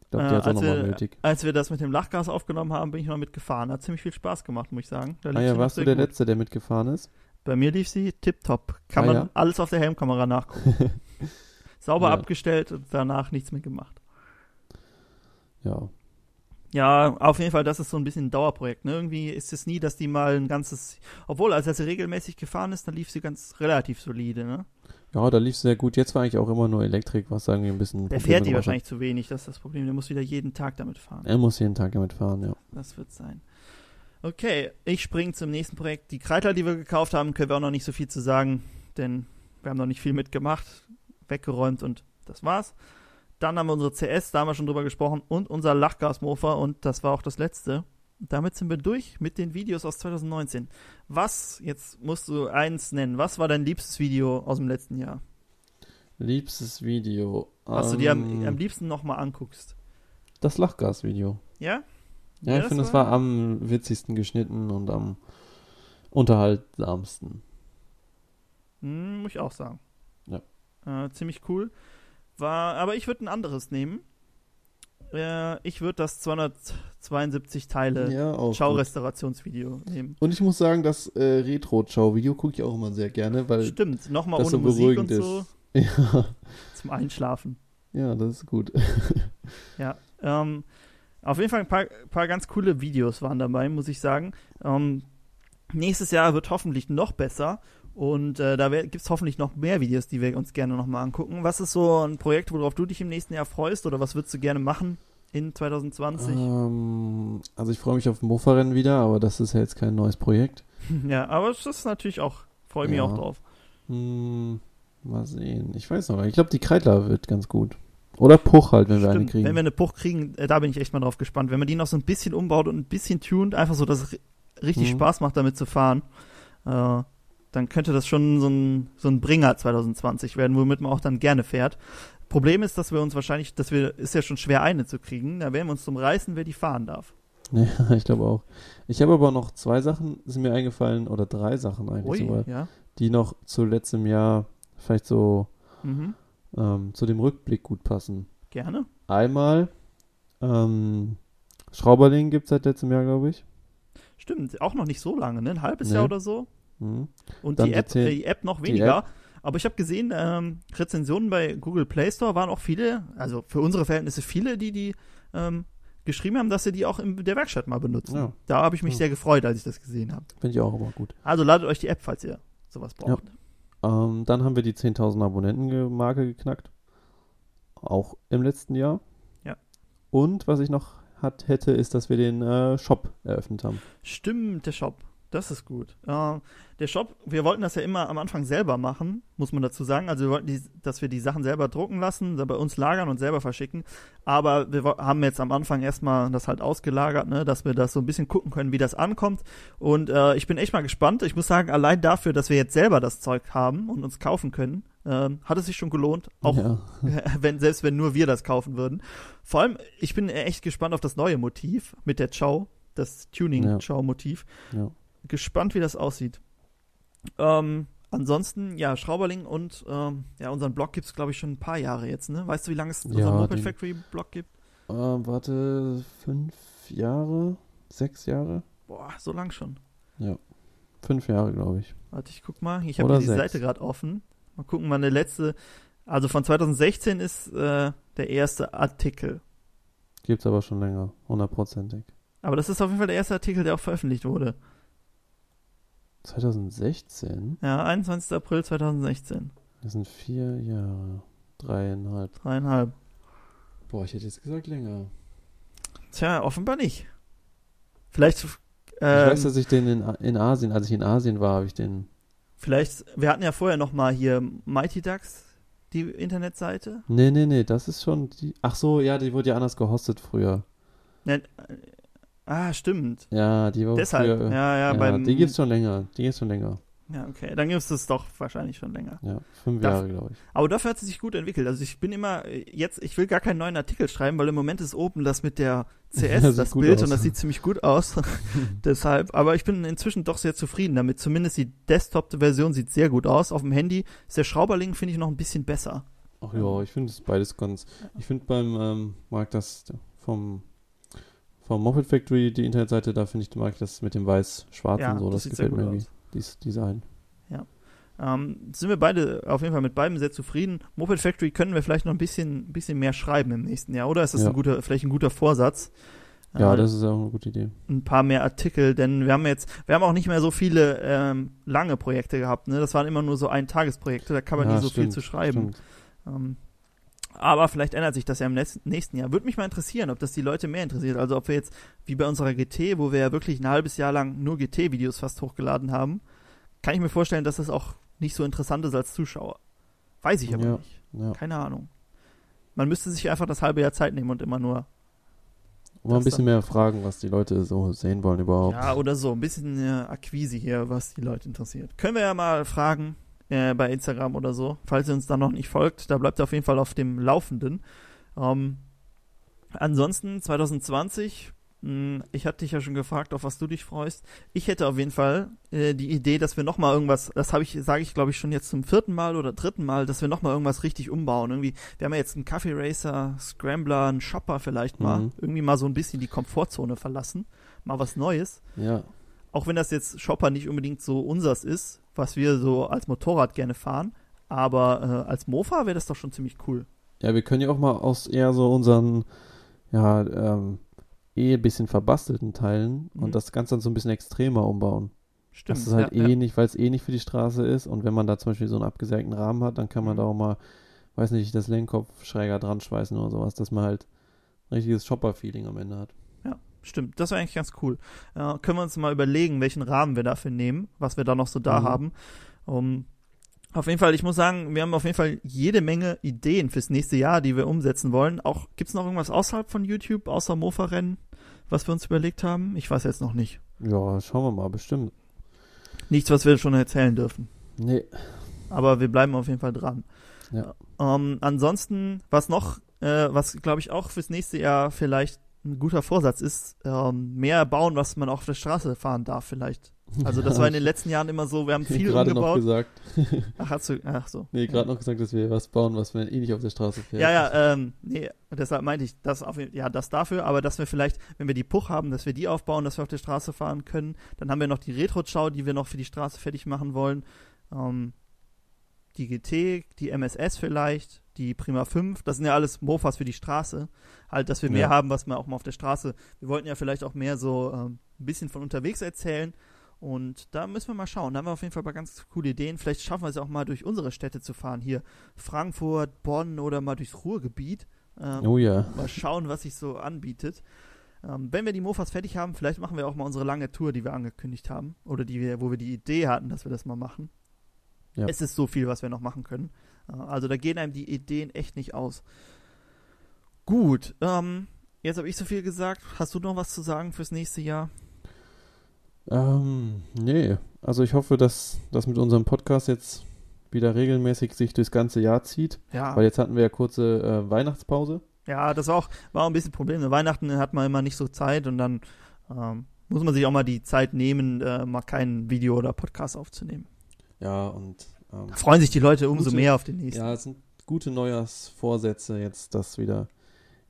Ich glaube, Äh, die hat es auch als nochmal wir- nötig. Als wir das mit dem Lachgas aufgenommen haben, bin ich mal mitgefahren. Hat ziemlich viel Spaß gemacht, muss ich sagen. Da Ah ja, noch warst du der gut. Letzte, der mitgefahren ist? Bei mir lief sie tipptopp. Kann Ah, man ja? alles auf der Helmkamera nachgucken. <laughs> Sauber Ja. abgestellt und danach nichts mehr gemacht. Ja. Ja, auf jeden Fall, das ist so ein bisschen ein Dauerprojekt. Ne? Irgendwie ist es nie, dass die mal ein ganzes. Obwohl, als er sie regelmäßig gefahren ist, dann lief sie ganz relativ solide. Ne? Ja, da lief es sehr gut. Jetzt war eigentlich auch immer nur Elektrik, was irgendwie ein bisschen. Der Probleme fährt die gemacht hat. wahrscheinlich zu wenig, das ist das Problem. Der muss wieder jeden Tag damit fahren. Er muss jeden Tag damit fahren, ja. Das wird sein. Okay, ich springe zum nächsten Projekt. Die Kreidler, die wir gekauft haben, können wir auch noch nicht so viel zu sagen, denn wir haben noch nicht viel mitgemacht, weggeräumt und das war's. Dann haben wir unsere CS, da haben wir schon drüber gesprochen, und unser Lachgasmofer und das war auch das letzte. Damit sind wir durch mit den Videos aus 2019. Was, jetzt musst du eins nennen, was war dein liebstes Video aus dem letzten Jahr? Liebstes Video. Was du dir am, ähm, am liebsten nochmal anguckst? Das Lachgas-Video. Ja? Ja, ich finde, es war am witzigsten geschnitten und am unterhaltsamsten. Hm, muss ich auch sagen. Ja. Äh, ziemlich cool. War, aber ich würde ein anderes nehmen. Äh, ich würde das 272 Teile Ja. Schau-Restaurationsvideo nehmen. Und ich muss sagen, das äh, Retro-Schau-Video gucke ich auch immer sehr gerne, weil Stimmt, nochmal ohne so Musik und beruhigend so ist. <laughs> Ja, zum Einschlafen. ja, das ist gut. <laughs> Ja. Ähm, auf jeden Fall ein paar, paar ganz coole Videos waren dabei, muss ich sagen. Ähm, nächstes Jahr wird hoffentlich noch besser. Und äh, da gibt es hoffentlich noch mehr Videos, die wir uns gerne nochmal angucken. Was ist so ein Projekt, worauf du dich im nächsten Jahr freust oder was würdest du gerne machen in 2020? ähm, also ich freue mich auf Mofa-Rennen wieder, aber das ist ja jetzt kein neues Projekt. <laughs> Ja, aber es ist natürlich auch, freue ich mich Ja. auch drauf. Hm, mal sehen. Ich weiß noch nicht. Ich glaube, die Kreidler wird ganz gut. Oder Puch halt, wenn wir eine Stimmt, kriegen. Wenn wir eine Puch kriegen, äh, da bin ich echt mal drauf gespannt. Wenn man die noch so ein bisschen umbaut und ein bisschen tuned, einfach so, dass es ri- richtig Mhm. Spaß macht, damit zu fahren, äh, dann könnte das schon so ein, so ein Bringer 2020 werden, womit man auch dann gerne fährt. Problem ist, dass wir uns wahrscheinlich, dass wir, ist ja schon schwer eine zu kriegen, da werden wir uns zum Reißen, wer die fahren darf. <laughs> Ja, ich glaube auch. Ich habe aber noch zwei Sachen, sind mir eingefallen, oder drei Sachen eigentlich Ui, sogar, ja. die noch zu letztem Jahr vielleicht so Mhm. ähm, zu dem Rückblick gut passen. Gerne. Einmal, ähm, Schrauberling gibt es seit letztem Jahr, glaube ich. Stimmt, auch noch nicht so lange, ne? Ein halbes Nee. Jahr oder so. Mhm. Und die App, äh, die App noch weniger. Aber ich habe gesehen, ähm, Rezensionen bei Google Play Store waren auch viele, also für unsere Verhältnisse viele, die die ähm, geschrieben haben, dass sie die auch in der Werkstatt mal benutzen. Ja. Da habe ich mich Ja. sehr gefreut, als ich das gesehen habe. Finde ich auch immer gut. Also ladet euch die App, falls ihr sowas braucht. Ähm, dann haben wir die 10.000 Abonnenten-Marke geknackt. Auch im letzten Jahr. Ja. Und was ich noch hat, hätte, ist, dass wir den äh, Shop eröffnet haben. Stimmt, der Shop. Das ist gut. Äh, der Shop, wir wollten das ja immer am Anfang selber machen, muss man dazu sagen. Also wir wollten, die, dass wir die Sachen selber drucken lassen, bei uns lagern und selber verschicken. Aber wir haben jetzt am Anfang erstmal das halt ausgelagert, ne, dass wir das so ein bisschen gucken können, wie das ankommt. Und äh, ich bin echt mal gespannt. Ich muss sagen, allein dafür, dass wir jetzt selber das Zeug haben und uns kaufen können, ähm, hat es sich schon gelohnt. Auch Ja. <laughs> wenn, selbst wenn nur wir das kaufen würden. Vor allem, ich bin echt gespannt auf das neue Motiv mit der Chow, das Tuning-Chow-Motiv. ja. Gespannt, wie das aussieht. Ähm, ansonsten, ja, Schrauberling und ähm, ja, unseren Blog gibt es, glaube ich, schon ein paar Jahre jetzt, ne? Weißt du, wie lange es unseren Ja, Moped den- Factory Blog gibt? Ähm, warte, fünf Jahre? Sechs Jahre? Boah, so lang schon. Fünf Jahre, glaube ich. Warte, ich guck mal. Ich habe hier die sechs. Seite gerade offen. Mal gucken, meine letzte. Also von 2016 ist äh, der erste Artikel. Gibt's aber schon länger, hundertprozentig. Aber das ist auf jeden Fall der erste Artikel, der auch veröffentlicht wurde. 2016? Ja, 21. April 2016. Das sind vier Jahre. Dreieinhalb. Dreieinhalb. Boah, ich hätte jetzt gesagt länger. Tja, offenbar nicht. Vielleicht, ich ähm, weiß, dass ich den in, in Asien, als ich in Asien war, habe ich den. vielleicht, wir hatten ja vorher noch mal hier Mighty Ducks, die Internetseite. Nee, nee, nee, das ist schon die. Ach so, ja, die wurde ja anders gehostet früher. Ne, äh, ah, stimmt. Ja, die war Deshalb, früher. ja, ja, beim, die gibt's schon länger. Die gibt's schon länger. Ja, okay, dann gibt es das doch wahrscheinlich schon länger. Ja, fünf Jahre, glaube ich. Aber dafür hat sie sich gut entwickelt. Also ich bin immer jetzt, ich will gar keinen neuen Artikel schreiben, weil im Moment ist oben das mit der <laughs> CS, Das das Bild aus. und das sieht ziemlich gut aus. <laughs> Deshalb, aber ich bin inzwischen doch sehr zufrieden damit. Zumindest die Desktop-Version sieht sehr gut aus. Auf dem Handy ist der Schrauberling, finde ich, noch ein bisschen besser. Ach ja, ich finde es beides ganz. Ich finde beim ähm, mag das vom vom Moffat Factory die Internetseite, da finde ich mag ich das mit dem weiß-schwarz Ja, und so, das das, gefällt mir irgendwie. Dieses Design. Ähm, sind wir beide auf jeden Fall mit beidem sehr zufrieden. Moped Factory können wir vielleicht noch ein bisschen, bisschen mehr schreiben im nächsten Jahr, oder? Ist das Ja. ein guter, vielleicht ein guter Vorsatz? Ja, Äh, das ist auch eine gute Idee. ein paar mehr Artikel, denn wir haben jetzt, wir haben auch nicht mehr so viele ähm, lange Projekte gehabt, ne? Das waren immer nur so Ein-Tages-Projekte, da kann man Ja, nie so viel stimmt, zu schreiben. Ähm, aber vielleicht ändert sich das ja im nächsten- Jahr. Würde mich mal interessieren, ob das die Leute mehr interessiert. Also ob wir jetzt, wie bei unserer GT, wo wir ja wirklich ein halbes Jahr lang nur GT-Videos fast hochgeladen haben, kann ich mir vorstellen, dass das auch nicht so interessant ist als Zuschauer. Weiß ich aber Ja. nicht. Ja. Keine Ahnung. Man müsste sich einfach das halbe Jahr Zeit nehmen und immer nur Und mal ein bisschen mehr fragen, was die Leute so sehen wollen überhaupt. Ja, oder so. Ein bisschen äh, Akquise hier, was die Leute interessiert. Können wir ja mal fragen äh, bei Instagram oder so. Falls ihr uns da noch nicht folgt, da bleibt ihr auf jeden Fall auf dem Laufenden. Ähm, ansonsten 2020, mh, ich hatte dich ja schon gefragt, auf was du dich freust. Ich hätte auf jeden Fall äh, die Idee, dass wir noch mal irgendwas, das habe ich, sage ich glaube ich schon jetzt zum vierten Mal oder dritten Mal, dass wir noch mal irgendwas richtig umbauen. Irgendwie, wir haben ja jetzt einen Kaffee Racer, Scrambler, einen Shopper vielleicht mal, Mhm. irgendwie mal so ein bisschen die Komfortzone verlassen, mal was Neues Ja. auch wenn das jetzt Shopper nicht unbedingt so unsers ist, was wir so als Motorrad gerne fahren, aber äh, als Mofa wäre das doch schon ziemlich cool. Ja, wir können ja auch mal aus eher so unseren, ja, ähm, eh ein bisschen verbastelten Teilen Mhm. und das Ganze dann so ein bisschen extremer umbauen. Stimmt. Das ist halt ja, eh ja. nicht, weil es eh nicht für die Straße ist und wenn man da zum Beispiel so einen abgesägten Rahmen hat, dann kann man Mhm. da auch mal, weiß nicht, das Lenkkopf schräger dran schweißen oder sowas, dass man halt ein richtiges Shopper-Feeling am Ende hat. Stimmt, das wäre eigentlich ganz cool. Äh, können wir uns mal überlegen, welchen Rahmen wir dafür nehmen, was wir da noch so da Mhm. haben. Um, auf jeden Fall, ich muss sagen, wir haben auf jeden Fall jede Menge Ideen fürs nächste Jahr, die wir umsetzen wollen. Auch gibt's noch irgendwas außerhalb von YouTube, außer Mofa-Rennen, was wir uns überlegt haben? Ich weiß jetzt noch nicht. Ja, schauen wir mal, bestimmt. Nichts, was wir schon erzählen dürfen. Nee. aber wir bleiben auf jeden Fall dran. Ja. Ähm, ansonsten, was noch, äh, was glaube ich auch fürs nächste Jahr vielleicht ein guter Vorsatz ist, ähm, mehr bauen, was man auch auf der Straße fahren darf vielleicht. Also das war in den letzten Jahren immer so, wir haben <laughs> viel gerade noch umgebaut. gesagt. <laughs> Ach, hast du, ach so. Nee, gerade noch gesagt, dass wir was bauen, was man eh nicht auf der Straße fährt. Ja, ja, ähm, nee, deshalb meinte ich, das auf, jeden- ja, das dafür, aber dass wir vielleicht, wenn wir die Puch haben, dass wir die aufbauen, dass wir auf der Straße fahren können. Dann haben wir noch die Retro-Schau, die wir noch für die Straße fertig machen wollen. Ähm, die GT, die MSS vielleicht, die Prima 5, das sind ja alles Mofas für die Straße. Halt, dass wir mehr Ja. haben, was man auch mal auf der Straße. Wir wollten ja vielleicht auch mehr so ähm, ein bisschen von unterwegs erzählen. Und da müssen wir mal schauen. Da haben wir auf jeden Fall mal ganz coole Ideen. Vielleicht schaffen wir es auch mal durch unsere Städte zu fahren. Hier Frankfurt, Bonn oder mal durchs Ruhrgebiet. Ähm, Oh ja. Mal schauen, was sich so anbietet. Ähm, wenn wir die Mofas fertig haben, vielleicht machen wir auch mal unsere lange Tour, die wir angekündigt haben. Oder die wir, wo wir die Idee hatten, dass wir das mal machen. Ja. Es ist so viel, was wir noch machen können. Äh, also da gehen einem die Ideen echt nicht aus. Gut, ähm, jetzt habe ich so viel gesagt. Hast du noch was zu sagen fürs nächste Jahr? Ähm, nee. Also ich hoffe, dass das mit unserem Podcast jetzt wieder regelmäßig sich durchs ganze Jahr zieht. Ja, Weil jetzt hatten wir ja kurze äh, Weihnachtspause. ja das war auch, war auch ein bisschen ein Problem. Weihnachten hat man immer nicht so Zeit und dann ähm, muss man sich auch mal die Zeit nehmen, äh, mal kein Video oder Podcast aufzunehmen. Ja, und ähm, Da freuen sich die Leute umso Gute- mehr auf den nächsten. ja, es sind gute Neujahrsvorsätze, jetzt das wieder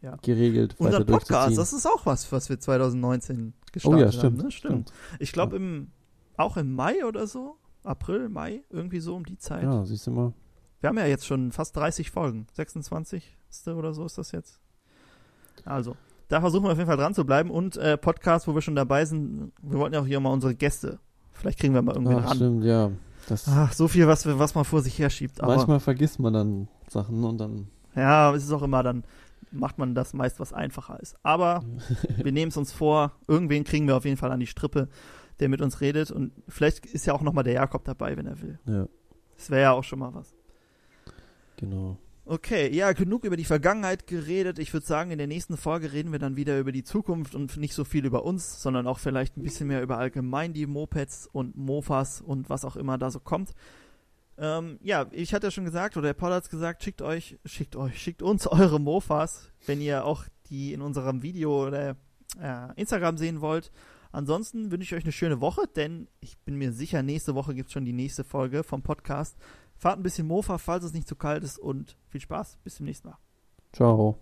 Ja. geregelt Unser Podcast, das ist auch was, was wir 2019 oh gestartet ja, stimmt. haben. Ne? Stimmt. Ich glaube, im auch im Mai oder so, April, Mai, irgendwie so um die Zeit. Ja, siehst du mal. Wir haben ja jetzt schon fast 30 Folgen. 26. oder so ist das jetzt. Also, da versuchen wir auf jeden Fall dran zu bleiben. Und äh, Podcast, wo wir schon dabei sind, wir wollten ja auch hier mal unsere Gäste Vielleicht kriegen wir mal irgendwen Ach, ran. stimmt, ja. Das, Ach, so viel, was, was man vor sich herschiebt. Aber manchmal vergisst man dann Sachen und dann. ja, es ist auch immer, dann macht man das meist, was einfacher ist. Aber <laughs> wir nehmen es uns vor, irgendwen kriegen wir auf jeden Fall an die Strippe, der mit uns redet. Und vielleicht ist ja auch nochmal der Jakob dabei, wenn er will. Ja, Das wäre ja auch schon mal was. genau. Okay, ja, genug über die Vergangenheit geredet. Ich würde sagen, in der nächsten Folge reden wir dann wieder über die Zukunft und nicht so viel über uns, sondern auch vielleicht ein bisschen mehr über allgemein die Mopeds und Mofas und was auch immer da so kommt. Ähm, ja, ich hatte ja schon gesagt, oder der Paul hat es gesagt, schickt euch, schickt euch, schickt uns <laughs> eure Mofas, wenn ihr auch die in unserem Video oder äh, Instagram sehen wollt. Ansonsten wünsche ich euch eine schöne Woche, denn ich bin mir sicher, nächste Woche gibt es schon die nächste Folge vom Podcast. Fahrt ein bisschen Mofa, falls es nicht zu kalt ist und viel Spaß. Bis zum nächsten Mal. Ciao.